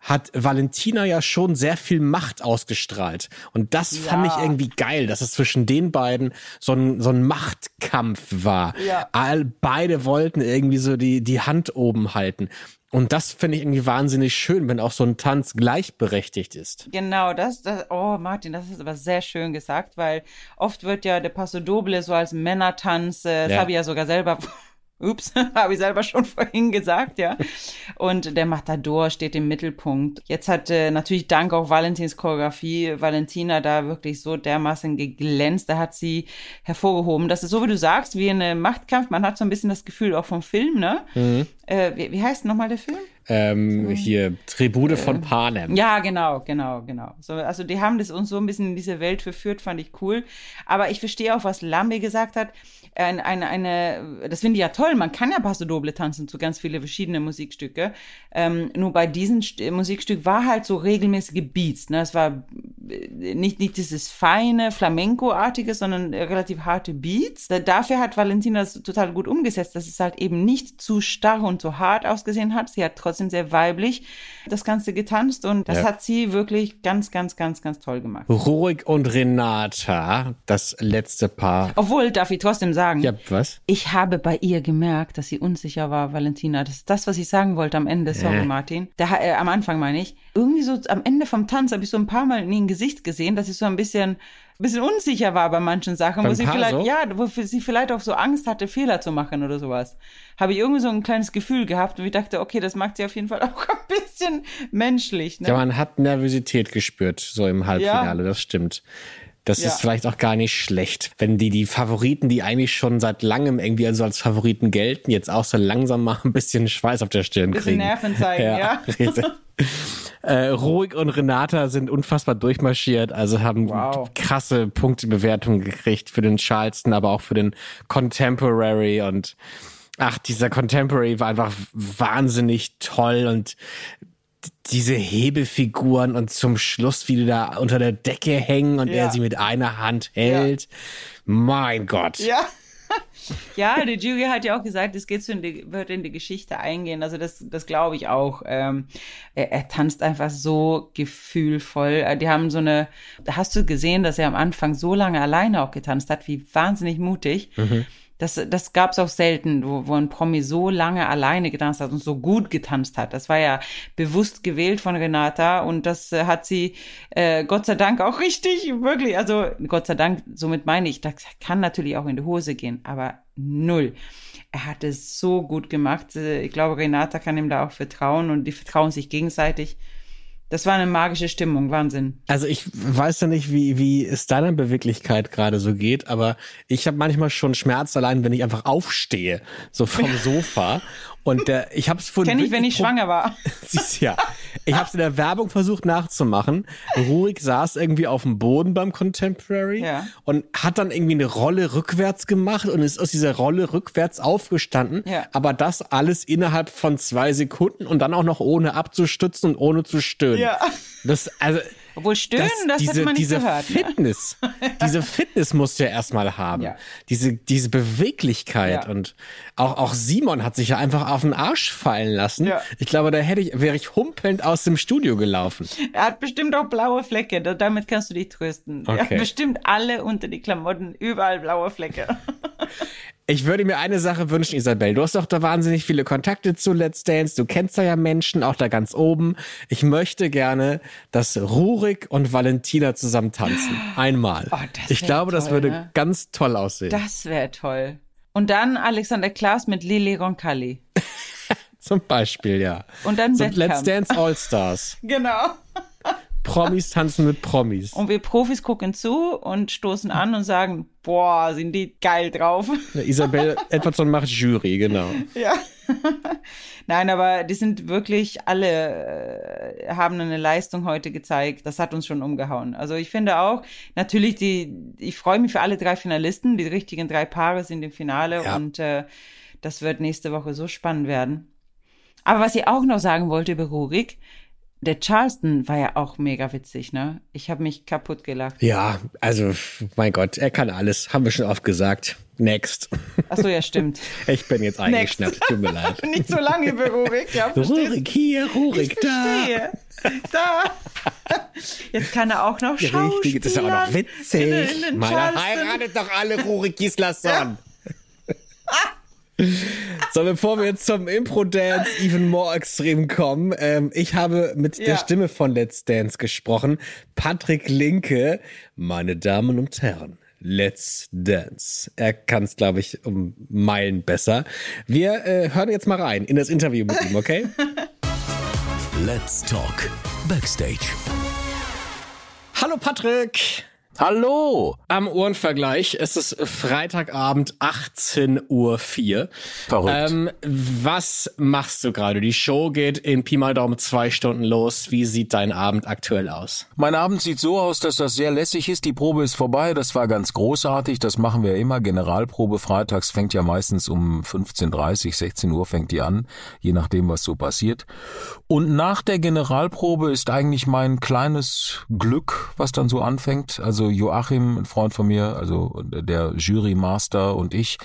hat Valentina ja schon sehr viel Macht ausgestrahlt. Und das fand ich Ja. irgendwie geil, dass es zwischen den beiden so ein, so ein Machtkampf war. Ja. All, beide wollten irgendwie so die, die Hand oben halten. Und das finde ich irgendwie wahnsinnig schön, wenn auch so ein Tanz gleichberechtigt ist. Genau, das, das, oh Martin, das ist aber sehr schön gesagt, weil oft wird ja der Paso Doble so als Männertanz, äh, das Ja. habe ich ja sogar selber, ups, *laughs* habe ich selber schon vorhin gesagt, ja. Und der Matador steht im Mittelpunkt. Jetzt hat äh, natürlich dank auch Valentins Choreografie Valentina da wirklich so dermaßen geglänzt, da hat sie hervorgehoben. Das ist so, wie du sagst, wie ein Machtkampf, man hat so ein bisschen das Gefühl auch vom Film, ne? Äh, wie, wie heißt nochmal der Film? Ähm, hier, Tribute von Panem. Ja, genau, genau, genau. So, also die haben das uns so ein bisschen in diese Welt verführt, fand ich cool. Aber ich verstehe auch, was Lambe gesagt hat. Ein, eine, eine, das finde ich ja toll. Man kann ja Paso Doble tanzen zu ganz viele verschiedene Musikstücke. Ähm, nur bei diesem St Musikstück war halt so regelmäßige Beats. Ne? Es war äh, nicht, nicht dieses feine Flamenco-artige, sondern relativ harte Beats. Da, dafür hat Valentina das total gut umgesetzt, dass es halt eben nicht zu starr und zu hart ausgesehen hat. Sie hat trotzdem sehr weiblich das Ganze getanzt und das Ja. hat sie wirklich ganz, ganz, ganz, ganz toll gemacht. Ruhig und Renata, das letzte Paar. Obwohl, darf ich trotzdem sagen, Ja, was? ich habe bei ihr gemerkt, dass sie unsicher war, Valentina. Das ist das, was ich sagen wollte am Ende. Sorry, Äh. Martin. Da, äh, am Anfang meine ich. Irgendwie so am Ende vom Tanz habe ich so ein paar Mal in ihr Gesicht gesehen, dass sie so ein bisschen, bisschen unsicher war bei manchen Sachen, wo Beim sie Paar vielleicht, so? ja, wo sie vielleicht auch so Angst hatte, Fehler zu machen oder sowas. Habe ich irgendwie so ein kleines Gefühl gehabt und ich dachte, okay, das macht sie auf jeden Fall *laughs* auch ein bisschen menschlich. Ne? Ja, man hat Nervosität gespürt, so im Halbfinale, das stimmt. Das Ja. ist vielleicht auch gar nicht schlecht, wenn die, die Favoriten, die eigentlich schon seit langem irgendwie also als Favoriten gelten, jetzt auch so langsam mal *laughs* ein bisschen Schweiß auf der Stirn Bisschen kriegen. Nerven zeigen, ja. *laughs* richtig. äh, Ruhig und Renata sind unfassbar durchmarschiert, also haben Wow. krasse Punktebewertungen gekriegt für den Charleston, aber auch für den Contemporary und ach, dieser Contemporary war einfach wahnsinnig toll und diese Hebefiguren und zum Schluss, wie die da unter der Decke hängen und Ja. er sie mit einer Hand hält. Mein Gott. Ja. *laughs* Ja, die Jury hat ja auch gesagt, es geht so in die, wird in die Geschichte eingehen. Also das, das glaube ich auch. Ähm, er, er tanzt einfach so gefühlvoll. Äh, Die haben so eine, da hast du gesehen, dass er am Anfang so lange alleine auch getanzt hat, wie wahnsinnig mutig. Das, das gab es auch selten, wo, wo ein Promi so lange alleine getanzt hat und so gut getanzt hat. Das war ja bewusst gewählt von Renata und das äh, hat sie äh, Gott sei Dank auch *laughs* richtig, wirklich, also Gott sei Dank, somit meine ich, das kann natürlich auch in die Hose gehen, aber null. Er hat es so gut gemacht. Äh, Ich glaube, Renata kann ihm da auch vertrauen und die vertrauen sich gegenseitig. Das war eine magische Stimmung, Wahnsinn. Also ich weiß ja nicht, wie, wie es deiner Beweglichkeit gerade so geht, aber ich habe manchmal schon Schmerz allein, wenn ich einfach aufstehe, so vom *laughs* Sofa. Und der, ich habe es vorhin Kenne ich, wenn ich schwanger war. *laughs* Siehst ja. Ich habe es in der Werbung versucht nachzumachen. Rurik saß irgendwie auf dem Boden beim Contemporary Ja. und hat dann irgendwie eine Rolle rückwärts gemacht und ist aus dieser Rolle rückwärts aufgestanden. Ja. Aber das alles innerhalb von zwei Sekunden und dann auch noch ohne abzustützen und ohne zu stöhnen. Ja. Das, also, Obwohl stöhnen, das, diese, hätte man nicht diese gehört. Ne? Fitness, *laughs* diese Fitness musst du ja erstmal haben. Ja. Diese, diese Beweglichkeit Ja. und auch, auch Simon hat sich ja einfach auf den Arsch fallen lassen. Ja. Ich glaube, da hätte ich, wäre ich humpelnd aus dem Studio gelaufen. Er hat bestimmt auch blaue Flecke, da- damit kannst du dich trösten. Er hat Okay. bestimmt alle unter die Klamotten, überall blaue Flecke. *laughs* Ich würde mir eine Sache wünschen, Isabel. Du hast doch da wahnsinnig viele Kontakte zu Let's Dance. Du kennst da ja Menschen, auch da ganz oben. Ich möchte gerne, dass Rurik und Valentina zusammen tanzen. Einmal. Oh, das ich glaube, das toll, würde ne? ganz toll aussehen. Das wäre toll. Und dann Alexander Klaas mit Lili Roncalli. *laughs* Zum Beispiel, ja. Und dann so. Let's Dance All Stars. *laughs* Genau. Promis *laughs* tanzen mit Promis. Und wir Profis gucken zu und stoßen an und sagen, boah, sind die geil drauf. Ja, Isabel Edwardson macht Jury, genau. *laughs* Ja. Nein, aber die sind wirklich alle, äh, haben eine Leistung heute gezeigt. Das hat uns schon umgehauen. Also ich finde auch, natürlich, die, ich freue mich für alle drei Finalisten. Die richtigen drei Paare sind im Finale Ja. und äh, das wird nächste Woche so spannend werden. Aber was ich auch noch sagen wollte über Rurik, der Charleston war ja auch mega witzig, ne? Ich habe mich kaputt gelacht. Ja, also, mein Gott, er kann alles. Haben wir schon oft gesagt. Next. Ach so, ja, stimmt. *laughs* Ich bin jetzt eingeschnappt. Tut mir leid. *laughs* Nicht so lange Rurik, ja, verstehst? Rurik hier, Rurik da. Da. Jetzt kann er auch noch Die Schauspielern. Richtige, das ist auch noch witzig. In, in, in Meine Charleston. heiratet doch alle Rurik Gislason. *laughs* So, bevor wir jetzt zum Impro-Dance even more extrem kommen, ähm, ich habe mit der Ja. Stimme von Let's Dance gesprochen. Patrick Linke, meine Damen und Herren. Let's Dance. Er kann es, glaube ich, um Meilen besser. Wir äh, hören jetzt mal rein in das Interview mit ihm, okay? *laughs* Let's Talk Backstage. Hallo Patrick! Hallo! Am Uhrenvergleich, es ist Freitagabend 18.04 Uhr. Verrückt. Ähm, was machst du gerade? Die Show geht in Pi mal Daumen zwei Stunden los. Wie sieht dein Abend aktuell aus? Mein Abend sieht so aus, dass das sehr lässig ist. Die Probe ist vorbei. Das war ganz großartig. Das machen wir immer. Generalprobe freitags fängt ja meistens um 15.30 16 Uhr fängt die an. Je nachdem, was so passiert. Und nach der Generalprobe ist eigentlich mein kleines Glück, was dann so anfängt. Also Joachim, ein Freund von mir, also der Jurymaster und ich,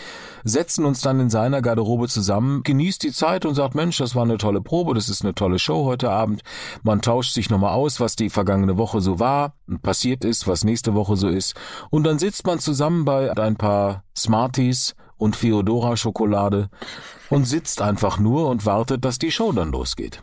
setzen uns dann in seiner Garderobe zusammen, genießt die Zeit und sagt, Mensch, das war eine tolle Probe, das ist eine tolle Show heute Abend. Man tauscht sich nochmal aus, was die vergangene Woche so war, und passiert ist, was nächste Woche so ist. Und dann sitzt man zusammen bei ein paar Smarties und Feodora Schokolade und sitzt einfach nur und wartet, dass die Show dann losgeht.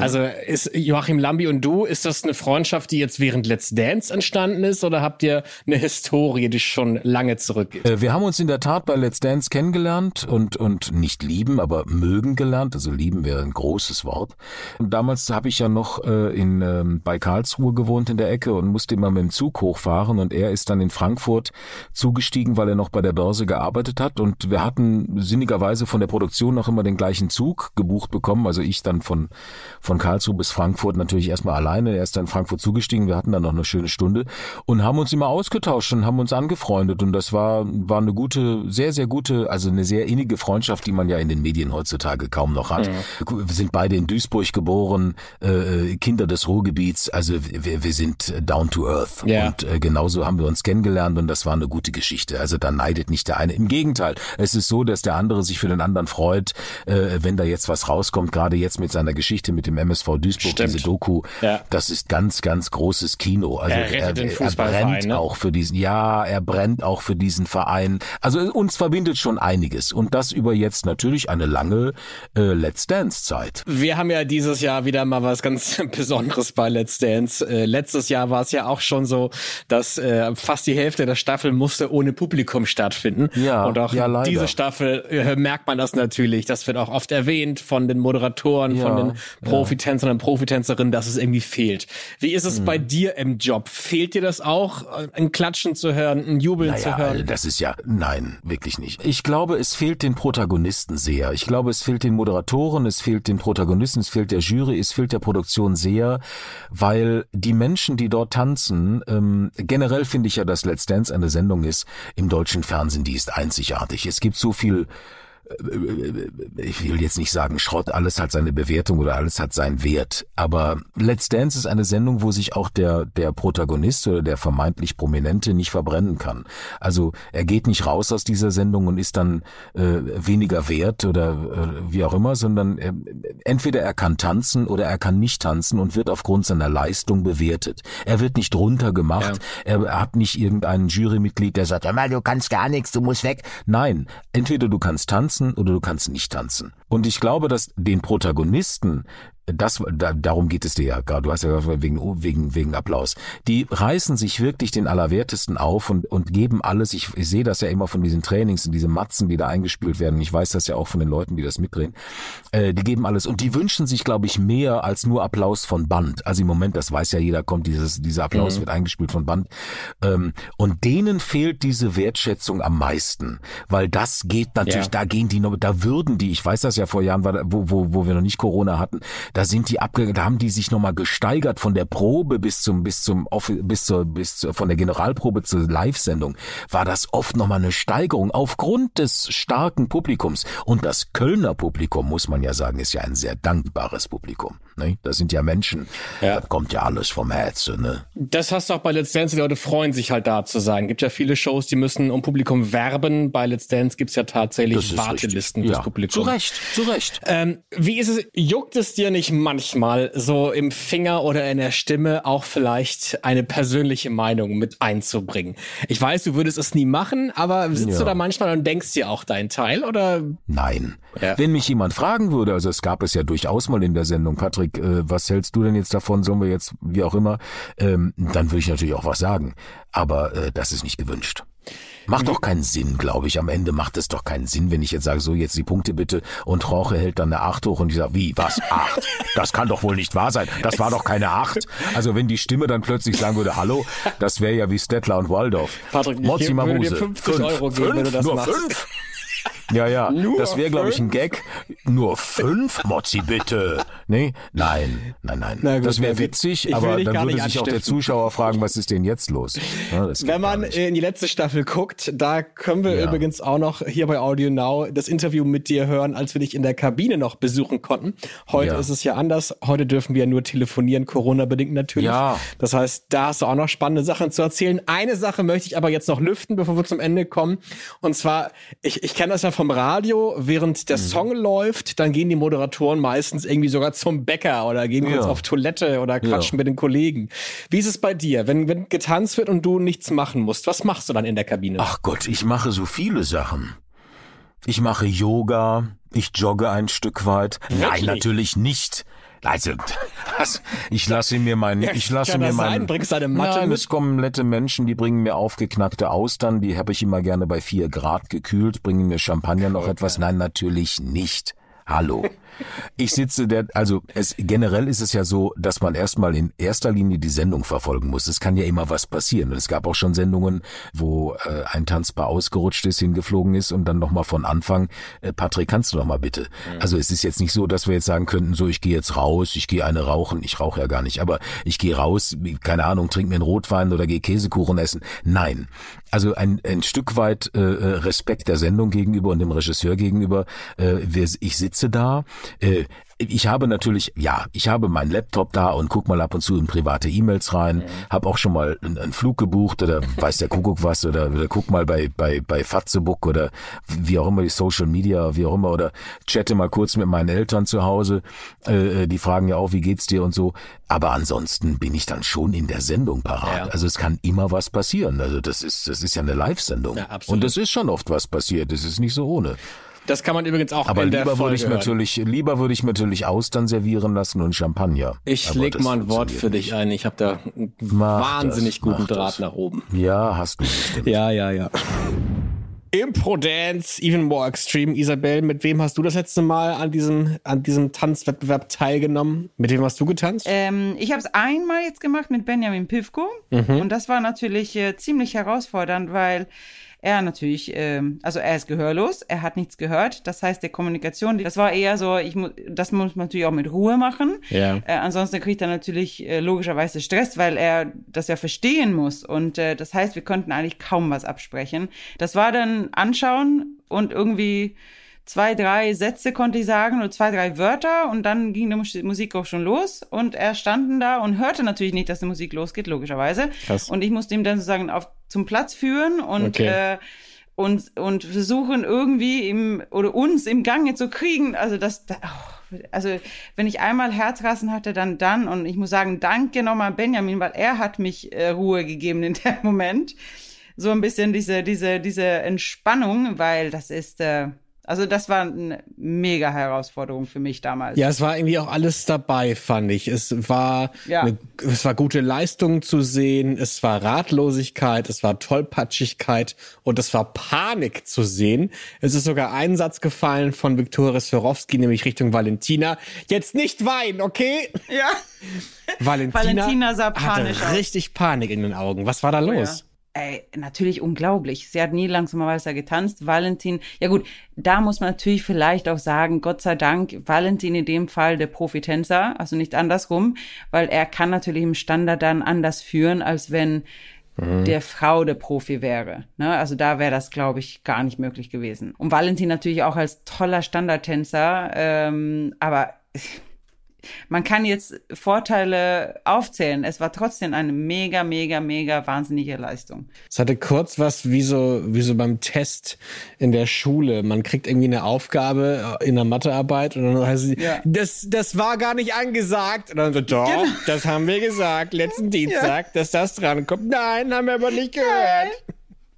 Also ist Joachim Lambi und du, ist das eine Freundschaft, die jetzt während Let's Dance entstanden ist oder habt ihr eine Historie, die schon lange zurückgeht? Äh, Wir haben uns in der Tat bei Let's Dance kennengelernt und, und nicht lieben, aber mögen gelernt. Also lieben wäre ein großes Wort. Und damals habe ich ja noch äh, in, ähm, bei Karlsruhe gewohnt in der Ecke und musste immer mit dem Zug hochfahren und er ist dann in Frankfurt zugestiegen, weil er noch bei der Börse gearbeitet hat und wir hatten sinnigerweise von der Produktion Redaktion noch immer den gleichen Zug gebucht bekommen. Also ich dann von, von Karlsruhe bis Frankfurt natürlich erstmal alleine. Er ist dann in Frankfurt zugestiegen. Wir hatten dann noch eine schöne Stunde und haben uns immer ausgetauscht und haben uns angefreundet. Und das war, war eine gute, sehr, sehr gute, also eine sehr innige Freundschaft, die man ja in den Medien heutzutage kaum noch hat. Mhm. Wir sind beide in Duisburg geboren, äh, Kinder des Ruhrgebiets. Also wir, wir sind down to earth. Ja. Und äh, genauso haben wir uns kennengelernt und das war eine gute Geschichte. Also da neidet nicht der eine. Im Gegenteil, es ist so, dass der andere sich für den anderen freut, äh, wenn da jetzt was rauskommt, gerade jetzt mit seiner Geschichte mit dem MSV Duisburg, Stimmt. diese Doku. Ja. Das ist ganz, ganz großes Kino. Also er, er, er brennt ne? auch für diesen, ja, er brennt auch für diesen Verein. Also uns verbindet schon einiges und das über jetzt natürlich eine lange äh, Let's Dance Zeit. Wir haben ja dieses Jahr wieder mal was ganz *laughs* Besonderes bei Let's Dance. Äh, letztes Jahr war es ja auch schon so, dass äh, fast die Hälfte der Staffel musste ohne Publikum stattfinden. Ja, und auch ja, diese Staffel äh, merkt man das natürlich. Das wird auch oft erwähnt von den Moderatoren, ja, von den Profitänzern und Profitänzerinnen, dass es irgendwie fehlt. Wie ist es mhm. bei dir im Job? Fehlt dir das auch, ein Klatschen zu hören, ein Jubeln naja, zu hören? Das ist ja, nein, wirklich nicht. Ich glaube, es fehlt den Protagonisten sehr. Ich glaube, es fehlt den Moderatoren, es fehlt den Protagonisten, es fehlt der Jury, es fehlt der Produktion sehr, weil die Menschen, die dort tanzen, ähm, generell finde ich ja, dass Let's Dance eine Sendung ist im deutschen Fernsehen, die ist einzigartig. Es gibt so viel ich will jetzt nicht sagen Schrott, alles hat seine Bewertung oder alles hat seinen Wert. Aber Let's Dance ist eine Sendung, wo sich auch der, der Protagonist oder der vermeintlich Prominente nicht verbrennen kann. Also er geht nicht raus aus dieser Sendung und ist dann äh, weniger wert oder äh, wie auch immer, sondern äh, entweder er kann tanzen oder er kann nicht tanzen und wird aufgrund seiner Leistung bewertet. Er wird nicht runtergemacht, ja. er hat nicht irgendein Jurymitglied, der sagt, du kannst gar nichts, du musst weg. Nein, entweder du kannst tanzen, tanzen oder du kannst nicht tanzen. Und ich glaube, dass den Protagonisten das, da, darum geht es dir ja gerade. Du hast ja gesagt, wegen, wegen, wegen Applaus. Die reißen sich wirklich den Allerwertesten auf und, und geben alles. Ich, ich sehe das ja immer von diesen Trainings und diese Matzen, die da eingespielt werden. Ich weiß das ja auch von den Leuten, die das mitdrehen. Äh, die geben alles und die wünschen sich, glaube ich, mehr als nur Applaus von Band. Also im Moment, das weiß ja jeder, kommt dieses, dieser Applaus mhm. wird eingespielt von Band. Ähm, und denen fehlt diese Wertschätzung am meisten, weil das geht natürlich, ja. da gehen die noch, da würden die, ich weiß das ja vor Jahren, wo, wo, wo wir noch nicht Corona hatten, da sind die abge, da haben die sich nochmal gesteigert von der Probe bis zum, bis zum, bis zur, bis zur, von der Generalprobe zur Live-Sendung, war das oft nochmal eine Steigerung aufgrund des starken Publikums. Und das Kölner Publikum, muss man ja sagen, ist ja ein sehr dankbares Publikum. Ne? Das sind ja Menschen, ja. da kommt ja alles vom Herzen. Ne? Das hast du auch bei Let's Dance, die Leute freuen sich halt da zu sein. Gibt ja viele Shows, die müssen um Publikum werben. Bei Let's Dance gibt's ja tatsächlich Wartelisten fürs ja. Publikum. Zu Recht, zu Recht. Ähm, wie ist es, juckt es dir nicht manchmal so im Finger oder in der Stimme auch vielleicht eine persönliche Meinung mit einzubringen? Ich weiß, du würdest es nie machen, aber sitzt ja. du da manchmal und denkst dir auch deinen Teil oder? Nein. Ja. Wenn mich jemand fragen würde, also es gab es ja durchaus mal in der Sendung, Patrick, äh, was hältst du denn jetzt davon, sollen wir jetzt, wie auch immer, ähm, dann würde ich natürlich auch was sagen. Aber äh, das ist nicht gewünscht. Macht doch keinen Sinn, glaube ich. Am Ende macht es doch keinen Sinn, wenn ich jetzt sage, so jetzt die Punkte bitte und Roche hält dann eine Acht hoch und ich sage, wie, was, Acht? Das kann doch wohl nicht wahr sein. Das war doch keine Acht. Also wenn die Stimme dann plötzlich sagen würde, hallo, das wäre ja wie Stettler und Waldorf. Patrick, Mozzi ich würde dir 50 fünf, Euro geben, fünf, wenn du das nur machst. Fünf? Ja, ja, Nur das wäre, glaube ich, ein Gag. Nur fünf, Mozzi, bitte. Nee, nein, nein, nein. Gut, das wäre witzig, aber dann würde sich auch der Zuschauer fragen, was ist denn jetzt los? Ja, Wenn man in die letzte Staffel guckt, da können wir ja. übrigens auch noch hier bei Audio Now das Interview mit dir hören, als wir dich in der Kabine noch besuchen konnten. Heute ja. ist es ja anders. Heute dürfen wir ja nur telefonieren, Corona-bedingt natürlich. Ja. Das heißt, da hast du auch noch spannende Sachen zu erzählen. Eine Sache möchte ich aber jetzt noch lüften, bevor wir zum Ende kommen. Und zwar, ich, ich kenne das ja vom Radio, während der mhm. Song läuft, dann gehen die Moderatoren meistens irgendwie sogar zum Bäcker oder gehen kurz auf Toilette oder quatschen ja. mit den Kollegen. Wie ist es bei dir, wenn, wenn getanzt wird und du nichts machen musst? Was machst du dann in der Kabine? Ach Gott, ich mache so viele Sachen. Ich mache Yoga, ich jogge ein Stück weit. Wirklich? Nein, natürlich nicht. Also, *laughs* ich lasse mir mein, ja, ich lasse mir mein, sein? bringst deine Matte nein, mit? es kommen nette Menschen, die bringen mir aufgeknackte Austern, die habe ich immer gerne bei vier Grad gekühlt, bringen mir Champagner noch okay. etwas. Nein, natürlich nicht. Hallo. *laughs* Ich sitze der, also es generell ist es ja so, dass man erstmal in erster Linie die Sendung verfolgen muss. Es kann ja immer was passieren. Und es gab auch schon Sendungen, wo äh, ein Tanzpaar ausgerutscht ist, hingeflogen ist und dann nochmal von Anfang, äh, Patrick, kannst du noch mal bitte? Mhm. Also es ist jetzt nicht so, dass wir jetzt sagen könnten, so ich gehe jetzt raus, ich gehe eine rauchen, ich rauche ja gar nicht, aber ich gehe raus, keine Ahnung, trink mir einen Rotwein oder gehe Käsekuchen essen. Nein. Also ein, ein Stück weit äh, äh Respekt der Sendung gegenüber und dem Regisseur gegenüber. Äh, ich sitze da, äh, ich habe natürlich, ja, ich habe meinen Laptop da und guck mal ab und zu in private E-Mails rein, mhm. habe auch schon mal einen, einen, Flug gebucht oder *laughs* weiß der Kuckuck was oder, oder guck mal bei bei bei Fatzebook oder wie auch immer die Social Media, wie auch immer oder chatte mal kurz mit meinen Eltern zu Hause, äh, äh, die fragen ja auch, wie geht's dir und so, aber ansonsten bin ich dann schon in der Sendung parat. Ja. Also es kann immer was passieren. Also das ist das ist ja eine Live-Sendung ja, und es ist schon oft was passiert. Es ist nicht so ohne. Das kann man übrigens auch Aber in lieber der würde ich natürlich, lieber würde ich natürlich Austern servieren lassen und Champagner. Ich Aber leg mal ein Wort für dich ein. Ich habe da einen wahnsinnig das, guten Draht das. nach oben. Ja, hast du. Bestimmt. Ja, ja, ja. Impro-Dance, even more extreme. Isabel, mit wem hast du das letzte Mal an diesem, an diesem Tanzwettbewerb teilgenommen? Mit wem hast du getanzt? Ähm, ich habe es einmal jetzt gemacht mit Benjamin Pivko. Mhm. Und das war natürlich äh, ziemlich herausfordernd, weil er natürlich, ähm, also er ist gehörlos, er hat nichts gehört. Das heißt, der Kommunikation, das war eher so, ich mu das muss man natürlich auch mit Ruhe machen. Ja. Äh, ansonsten kriegt er natürlich äh, logischerweise Stress, weil er das ja verstehen muss. Und äh, das heißt, wir konnten eigentlich kaum was absprechen. Das war dann anschauen und irgendwie zwei, drei Sätze konnte ich sagen oder zwei, drei Wörter und dann ging die Musik auch schon los und er standen da und hörte natürlich nicht, dass die Musik losgeht, logischerweise. Krass. Und ich musste ihm dann sozusagen auf, zum Platz führen und okay. äh, und, und versuchen irgendwie im, oder uns im Gange zu kriegen. Also das, oh, also wenn ich einmal Herzrassen hatte, dann dann. Und ich muss sagen, danke nochmal Benjamin, weil er hat mich äh, Ruhe gegeben in dem *laughs* Moment. So ein bisschen diese, diese, diese Entspannung, weil das ist, äh, also das war eine mega Herausforderung für mich damals. Ja, es war irgendwie auch alles dabei, fand ich. Es war, ja. eine, es war gute Leistung zu sehen, es war Ratlosigkeit, es war Tollpatschigkeit und es war Panik zu sehen. Es ist sogar ein Satz gefallen von Viktoria Swarovski, nämlich Richtung Valentina. Jetzt nicht weinen, okay? Ja. Valentina, Valentina sah panisch hatte richtig Panik in den Augen. Was war da oh, los? Ey, natürlich unglaublich. Sie hat nie langsamerweise getanzt. Valentin, ja gut, da muss man natürlich vielleicht auch sagen, Gott sei Dank, Valentin in dem Fall der Profitänzer, also nicht andersrum, weil er kann natürlich im Standard dann anders führen, als wenn mhm. der Frau der Profi wäre. Ne? Also da wäre das, glaube ich, gar nicht möglich gewesen. Und Valentin natürlich auch als toller Standardtänzer, ähm, aber man kann jetzt Vorteile aufzählen. Es war trotzdem eine mega, mega, mega wahnsinnige Leistung. Es hatte kurz was wie so, wie so beim Test in der Schule. Man kriegt irgendwie eine Aufgabe in der Mathearbeit und dann heißt es, ja. das, das war gar nicht angesagt. Und dann so, doch, genau. das haben wir gesagt, letzten *laughs* Dienstag, ja. dass das drankommt. Nein, haben wir aber nicht gehört.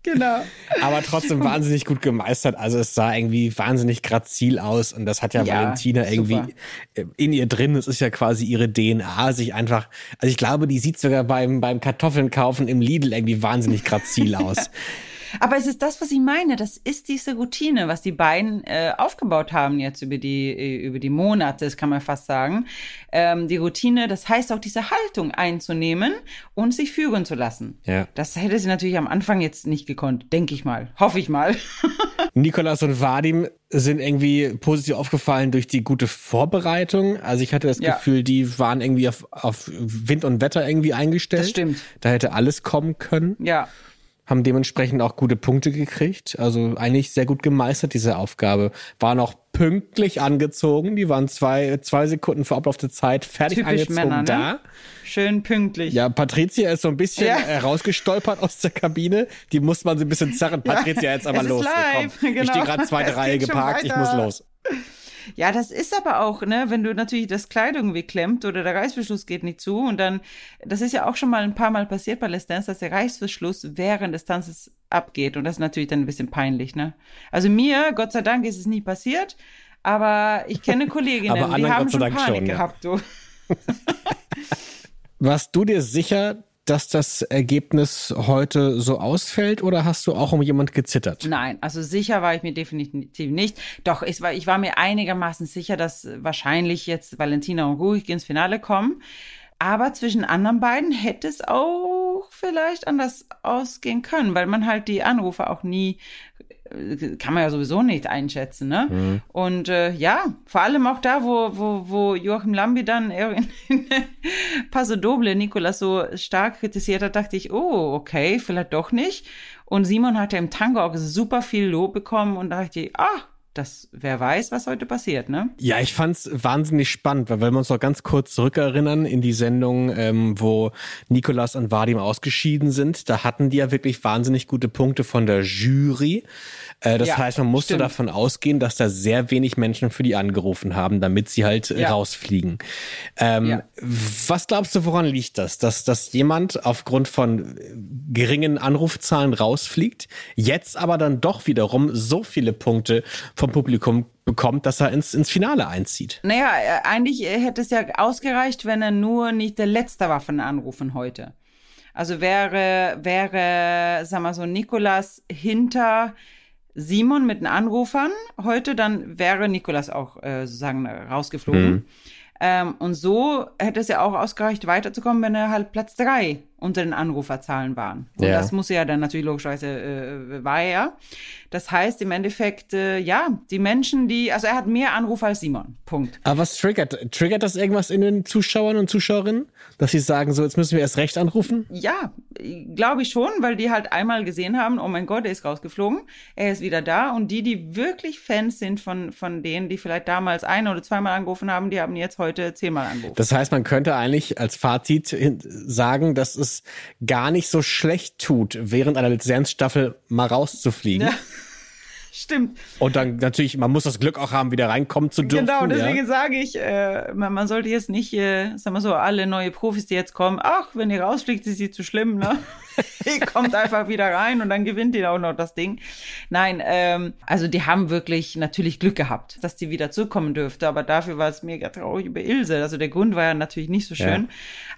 Genau. Aber trotzdem wahnsinnig gut gemeistert. Also es sah irgendwie wahnsinnig grazil aus und das hat ja, ja Valentina irgendwie super. in ihr drin. Es ist ja quasi ihre DNA, sich einfach, also ich glaube, die sieht sogar beim, beim Kartoffeln kaufen im Lidl irgendwie wahnsinnig grazil *laughs* aus. Aber es ist das, was ich meine. Das ist diese Routine, was die beiden äh, aufgebaut haben jetzt über die äh, über die Monate, das kann man fast sagen. Ähm, die Routine, das heißt auch diese Haltung einzunehmen und sich führen zu lassen. Ja. Das hätte sie natürlich am Anfang jetzt nicht gekonnt, denke ich mal, hoffe ich mal. *laughs* Nikolas und Vadim sind irgendwie positiv aufgefallen durch die gute Vorbereitung. Also ich hatte das ja. Gefühl, die waren irgendwie auf, auf Wind und Wetter irgendwie eingestellt. Das stimmt. Da hätte alles kommen können. Ja haben dementsprechend auch gute Punkte gekriegt. Also eigentlich sehr gut gemeistert, diese Aufgabe. Waren auch pünktlich angezogen. Die waren zwei, zwei Sekunden vor Ablauf der Zeit fertig Typisch angezogen Männer, ne? da. Schön pünktlich. Ja, Patricia ist so ein bisschen ja. rausgestolpert aus der Kabine. Die muss man so ein bisschen zerren. Patricia, jetzt aber los. Live, genau. Ich stehe gerade zweite Reihe geparkt, ich muss los. Ja, das ist aber auch, ne, wenn du natürlich das Kleidung wegklemmt oder der Reißverschluss geht nicht zu und dann, das ist ja auch schon mal ein paar Mal passiert bei Let's Dance, dass der Reißverschluss während des Tanzes abgeht und das ist natürlich dann ein bisschen peinlich, ne. Also mir, Gott sei Dank, ist es nie passiert, aber ich kenne *laughs* Kolleginnen, die haben schon Panik schon, gehabt, du. *laughs* *laughs* Warst du dir sicher, dass das Ergebnis heute so ausfällt oder hast du auch um jemand gezittert? Nein, also sicher war ich mir definitiv nicht. Doch, ich war, ich war mir einigermaßen sicher, dass wahrscheinlich jetzt Valentina und Ruhig ins Finale kommen. Aber zwischen anderen beiden hätte es auch vielleicht anders ausgehen können, weil man halt die Anrufe auch nie kann man ja sowieso nicht einschätzen, ne? Mhm. Und äh, ja, vor allem auch da, wo, wo, wo Joachim Lambi dann in, *laughs* in Paso Doble Nikolas so stark kritisiert hat, dachte ich, oh, okay, vielleicht doch nicht. Und Simon hatte im Tango auch super viel Lob bekommen und da dachte ich, ah, das, wer weiß, was heute passiert, ne? Ja, ich fand's wahnsinnig spannend, weil wenn wir uns noch ganz kurz zurückerinnern in die Sendung, ähm, wo Nikolas und Vadim ausgeschieden sind, da hatten die ja wirklich wahnsinnig gute Punkte von der Jury. Äh, das ja, heißt, man musste stimmt. davon ausgehen, dass da sehr wenig Menschen für die angerufen haben, damit sie halt ja. rausfliegen. Ähm, ja. Was glaubst du, woran liegt das? Dass, dass jemand aufgrund von geringen Anrufzahlen rausfliegt, jetzt aber dann doch wiederum so viele Punkte vom Publikum bekommt, dass er ins, ins Finale einzieht. Naja, äh, eigentlich hätte es ja ausgereicht, wenn er nur nicht der Letzte war von Anrufen heute. Also wäre, wäre, sag mal so, Nikolas hinter Simon mit den Anrufern heute, dann wäre Nikolas auch äh, sozusagen rausgeflogen. Mhm. Ähm, und so hätte es ja auch ausgereicht, weiterzukommen, wenn er halt Platz drei unter den Anruferzahlen waren. Und ja. das muss ja dann natürlich logischerweise äh, war er ja. Das heißt im Endeffekt, äh, ja, die Menschen, die, also er hat mehr Anrufe als Simon. Punkt. Aber was triggert? Triggert das irgendwas in den Zuschauern und Zuschauerinnen, dass sie sagen, so jetzt müssen wir erst recht anrufen? Ja, glaube ich schon, weil die halt einmal gesehen haben, oh mein Gott, er ist rausgeflogen, er ist wieder da und die, die wirklich Fans sind von von denen, die vielleicht damals ein oder zweimal angerufen haben, die haben jetzt heute zehnmal angerufen. Das heißt, man könnte eigentlich als Fazit sagen, dass es gar nicht so schlecht tut, während einer Lizenzstaffel mal rauszufliegen. Ja. *laughs* Stimmt. Und dann natürlich, man muss das Glück auch haben, wieder reinkommen zu dürfen. Genau, deswegen ja. sage ich, äh, man, man, sollte jetzt nicht, äh, sagen wir so, alle neue Profis, die jetzt kommen, ach, wenn ihr rausfliegt, ist sie zu schlimm, ne? *laughs* ihr kommt einfach wieder rein und dann gewinnt ihr auch noch das Ding. Nein, ähm, also die haben wirklich natürlich Glück gehabt, dass die wieder zurückkommen dürfte, aber dafür war es mega traurig über Ilse. Also der Grund war ja natürlich nicht so schön. Ja.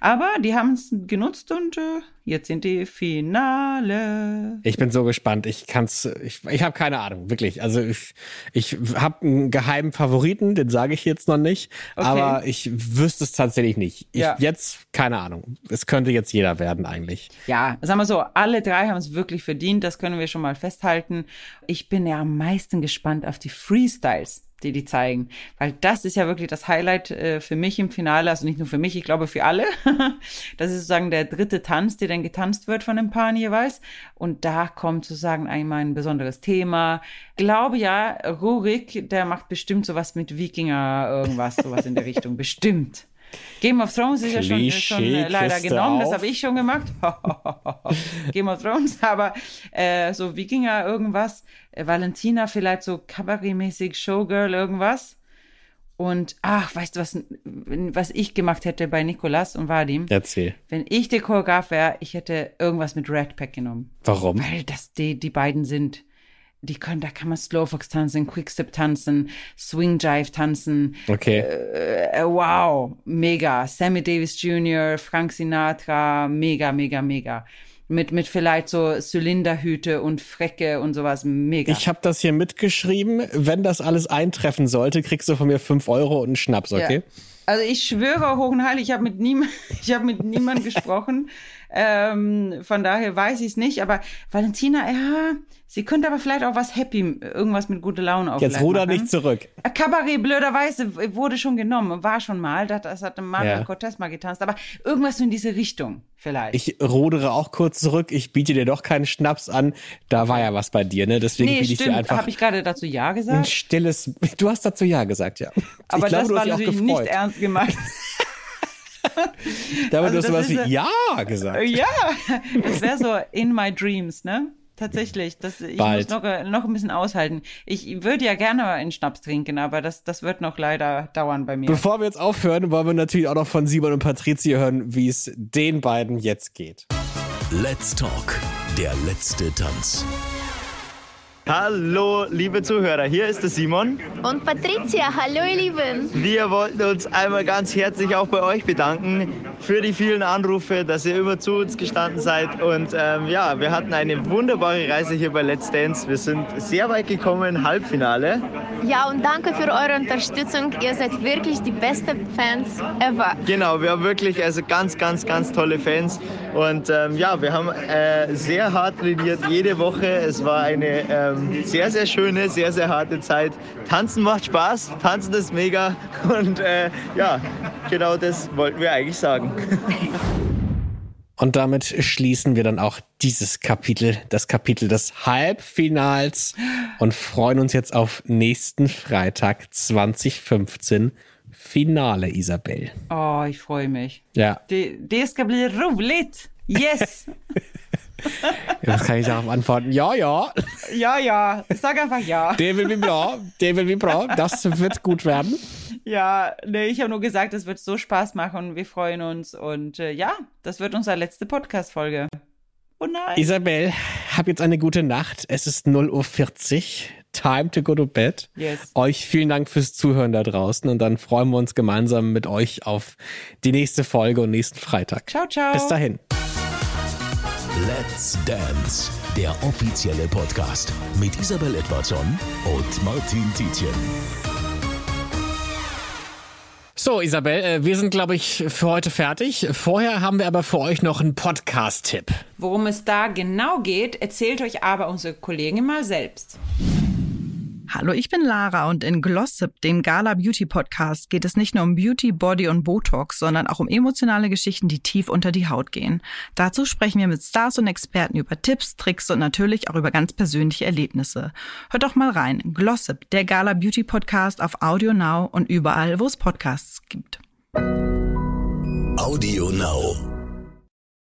Aber die haben es genutzt und äh, jetzt sind die Finale. Ich bin so gespannt. Ich kann's, ich, ich habe keine Ahnung, wirklich. Also ich, ich habe einen geheimen Favoriten, den sage ich jetzt noch nicht, okay. aber ich wüsste es tatsächlich nicht. Ich, ja. Jetzt keine Ahnung. Es könnte jetzt jeder werden eigentlich. Ja, sagen wir so, alle drei haben es wirklich verdient. Das können wir schon mal festhalten. Ich bin ja am meisten gespannt auf die Freestyles die die zeigen. Weil das ist ja wirklich das Highlight äh, für mich im Finale, also nicht nur für mich, ich glaube für alle. *laughs* das ist sozusagen der dritte Tanz, der dann getanzt wird von den Paaren jeweils. Und da kommt sozusagen einmal ein besonderes Thema. Glaube ja, Rurik, der macht bestimmt sowas mit Wikinger, irgendwas, sowas in der Richtung. *laughs* Bestimmt. Game of Thrones ist ja schon, schon äh, leider genommen, das habe ich schon gemacht. *laughs* Game of Thrones, aber äh, so Wikinger irgendwas, äh, Valentina vielleicht so Cabaret-mäßig, Showgirl irgendwas. Und ach, weißt du, was, was ich gemacht hätte bei Nikolas und Vadim? Erzähl. Wenn ich der Choreograf wäre, ich hätte irgendwas mit Red Pack genommen. Warum? Weil das die, die beiden sind die können, da kann man Slowfox tanzen, Quickstep tanzen, Swing Jive tanzen. Okay. Äh, äh, wow, mega. Sammy Davis Jr., Frank Sinatra, mega, mega, mega. Mit, mit vielleicht so Zylinderhüte und Frecke und sowas, mega. Ich habe das hier mitgeschrieben. Wenn das alles eintreffen sollte, kriegst du von mir fünf Euro und einen Schnaps, okay? Ja. Also ich schwöre hoch und heilig, ich habe mit, niem *laughs* ich hab mit niemandem *laughs* gesprochen. Ähm, von daher weiß ich es nicht. Aber Valentina, ja, sie könnte aber vielleicht auch was Happy, irgendwas mit guter Laune auf. Jetzt ruder nicht zurück. Kabarett blöderweise wurde schon genommen, war schon mal. Das, hat Manuel ja. Cortez mal getanzt. Aber irgendwas in diese Richtung vielleicht. Ich rudere auch kurz zurück. Ich biete dir doch keinen Schnaps an. Da war ja was bei dir, ne? Deswegen nee, biete ich dir einfach. Habe ich gerade dazu ja gesagt? Ein stilles. Du hast dazu ja gesagt, ja. Aber ich glaube, das war natürlich nicht ernst gemeint. *laughs* *laughs* Damit also du hast sowas wie Ja gesagt. Ja, das wäre so in my dreams, ne? Tatsächlich, das, ich Bald. muss noch, noch ein bisschen aushalten. Ich würde ja gerne einen Schnaps trinken, aber das, das wird noch leider dauern bei mir. Bevor wir jetzt aufhören, wollen wir natürlich auch noch von Simon und Patricia hören, wie es den beiden jetzt geht. Let's Talk, der letzte Tanz. Hallo, liebe Zuhörer, hier ist der Simon. Und Patricia, hallo ihr Lieben. Wir wollten uns einmal ganz herzlich auch bei euch bedanken für die vielen Anrufe, dass ihr immer zu uns gestanden seid. Und ähm, ja, wir hatten eine wunderbare Reise hier bei Let's Dance. Wir sind sehr weit gekommen, Halbfinale. Ja, und danke für eure Unterstützung. Ihr seid wirklich die besten Fans ever. Genau, wir haben wirklich also ganz, ganz, ganz tolle Fans. Und ähm, ja, wir haben äh, sehr hart trainiert, jede Woche. Es war eine ähm, sehr, sehr schöne, sehr, sehr harte Zeit. Tanzen macht Spaß, tanzen ist mega. *laughs* Und äh, ja, genau das wollten wir eigentlich sagen. *laughs* Und damit schließen wir dann auch dieses Kapitel, das Kapitel des Halbfinals und freuen uns jetzt auf nächsten Freitag 2015 Finale, Isabel. Oh, ich freue mich. Ja. Det, det ska bli roligt. Yes. *laughs* Was kann ich darauf antworten? Ja, ja. ja, ja. Sag einfach ja. Der will wie bra, der will wie bra. Das wird gut werden. Ja, nee, ich habe nur gesagt, es wird so Spaß machen. Wir freuen uns. Und äh, ja, das wird unsere letzte Podcast-Folge. Oh nein. Isabel, hab jetzt eine gute Nacht. Es ist 0.40 Uhr. Time to go to bed. Yes. Euch vielen Dank fürs Zuhören da draußen und dann freuen wir uns gemeinsam mit euch auf die nächste Folge und nächsten Freitag. Ciao, ciao. Bis dahin. Let's Dance, der offizielle Podcast mit Isabel Edwardson und Martin Tietjen. So, Isabel, äh, wir sind, glaube ich, für heute fertig. Vorher haben wir aber für euch noch einen Podcast-Tipp. Worum es da genau geht, erzählt euch aber unsere Kollegin mal selbst. Hallo, ich bin Lara und in Glossip, dem Gala Beauty Podcast, geht es nicht nur um Beauty, Body und Botox, sondern auch um emotionale Geschichten, die tief unter die Haut gehen. Dazu sprechen wir mit Stars und Experten über Tipps, Tricks und natürlich auch über ganz persönliche Erlebnisse. Hört doch mal rein. Glossip, der Gala Beauty Podcast auf Audio Now und überall, wo es Podcasts gibt. Audio Now.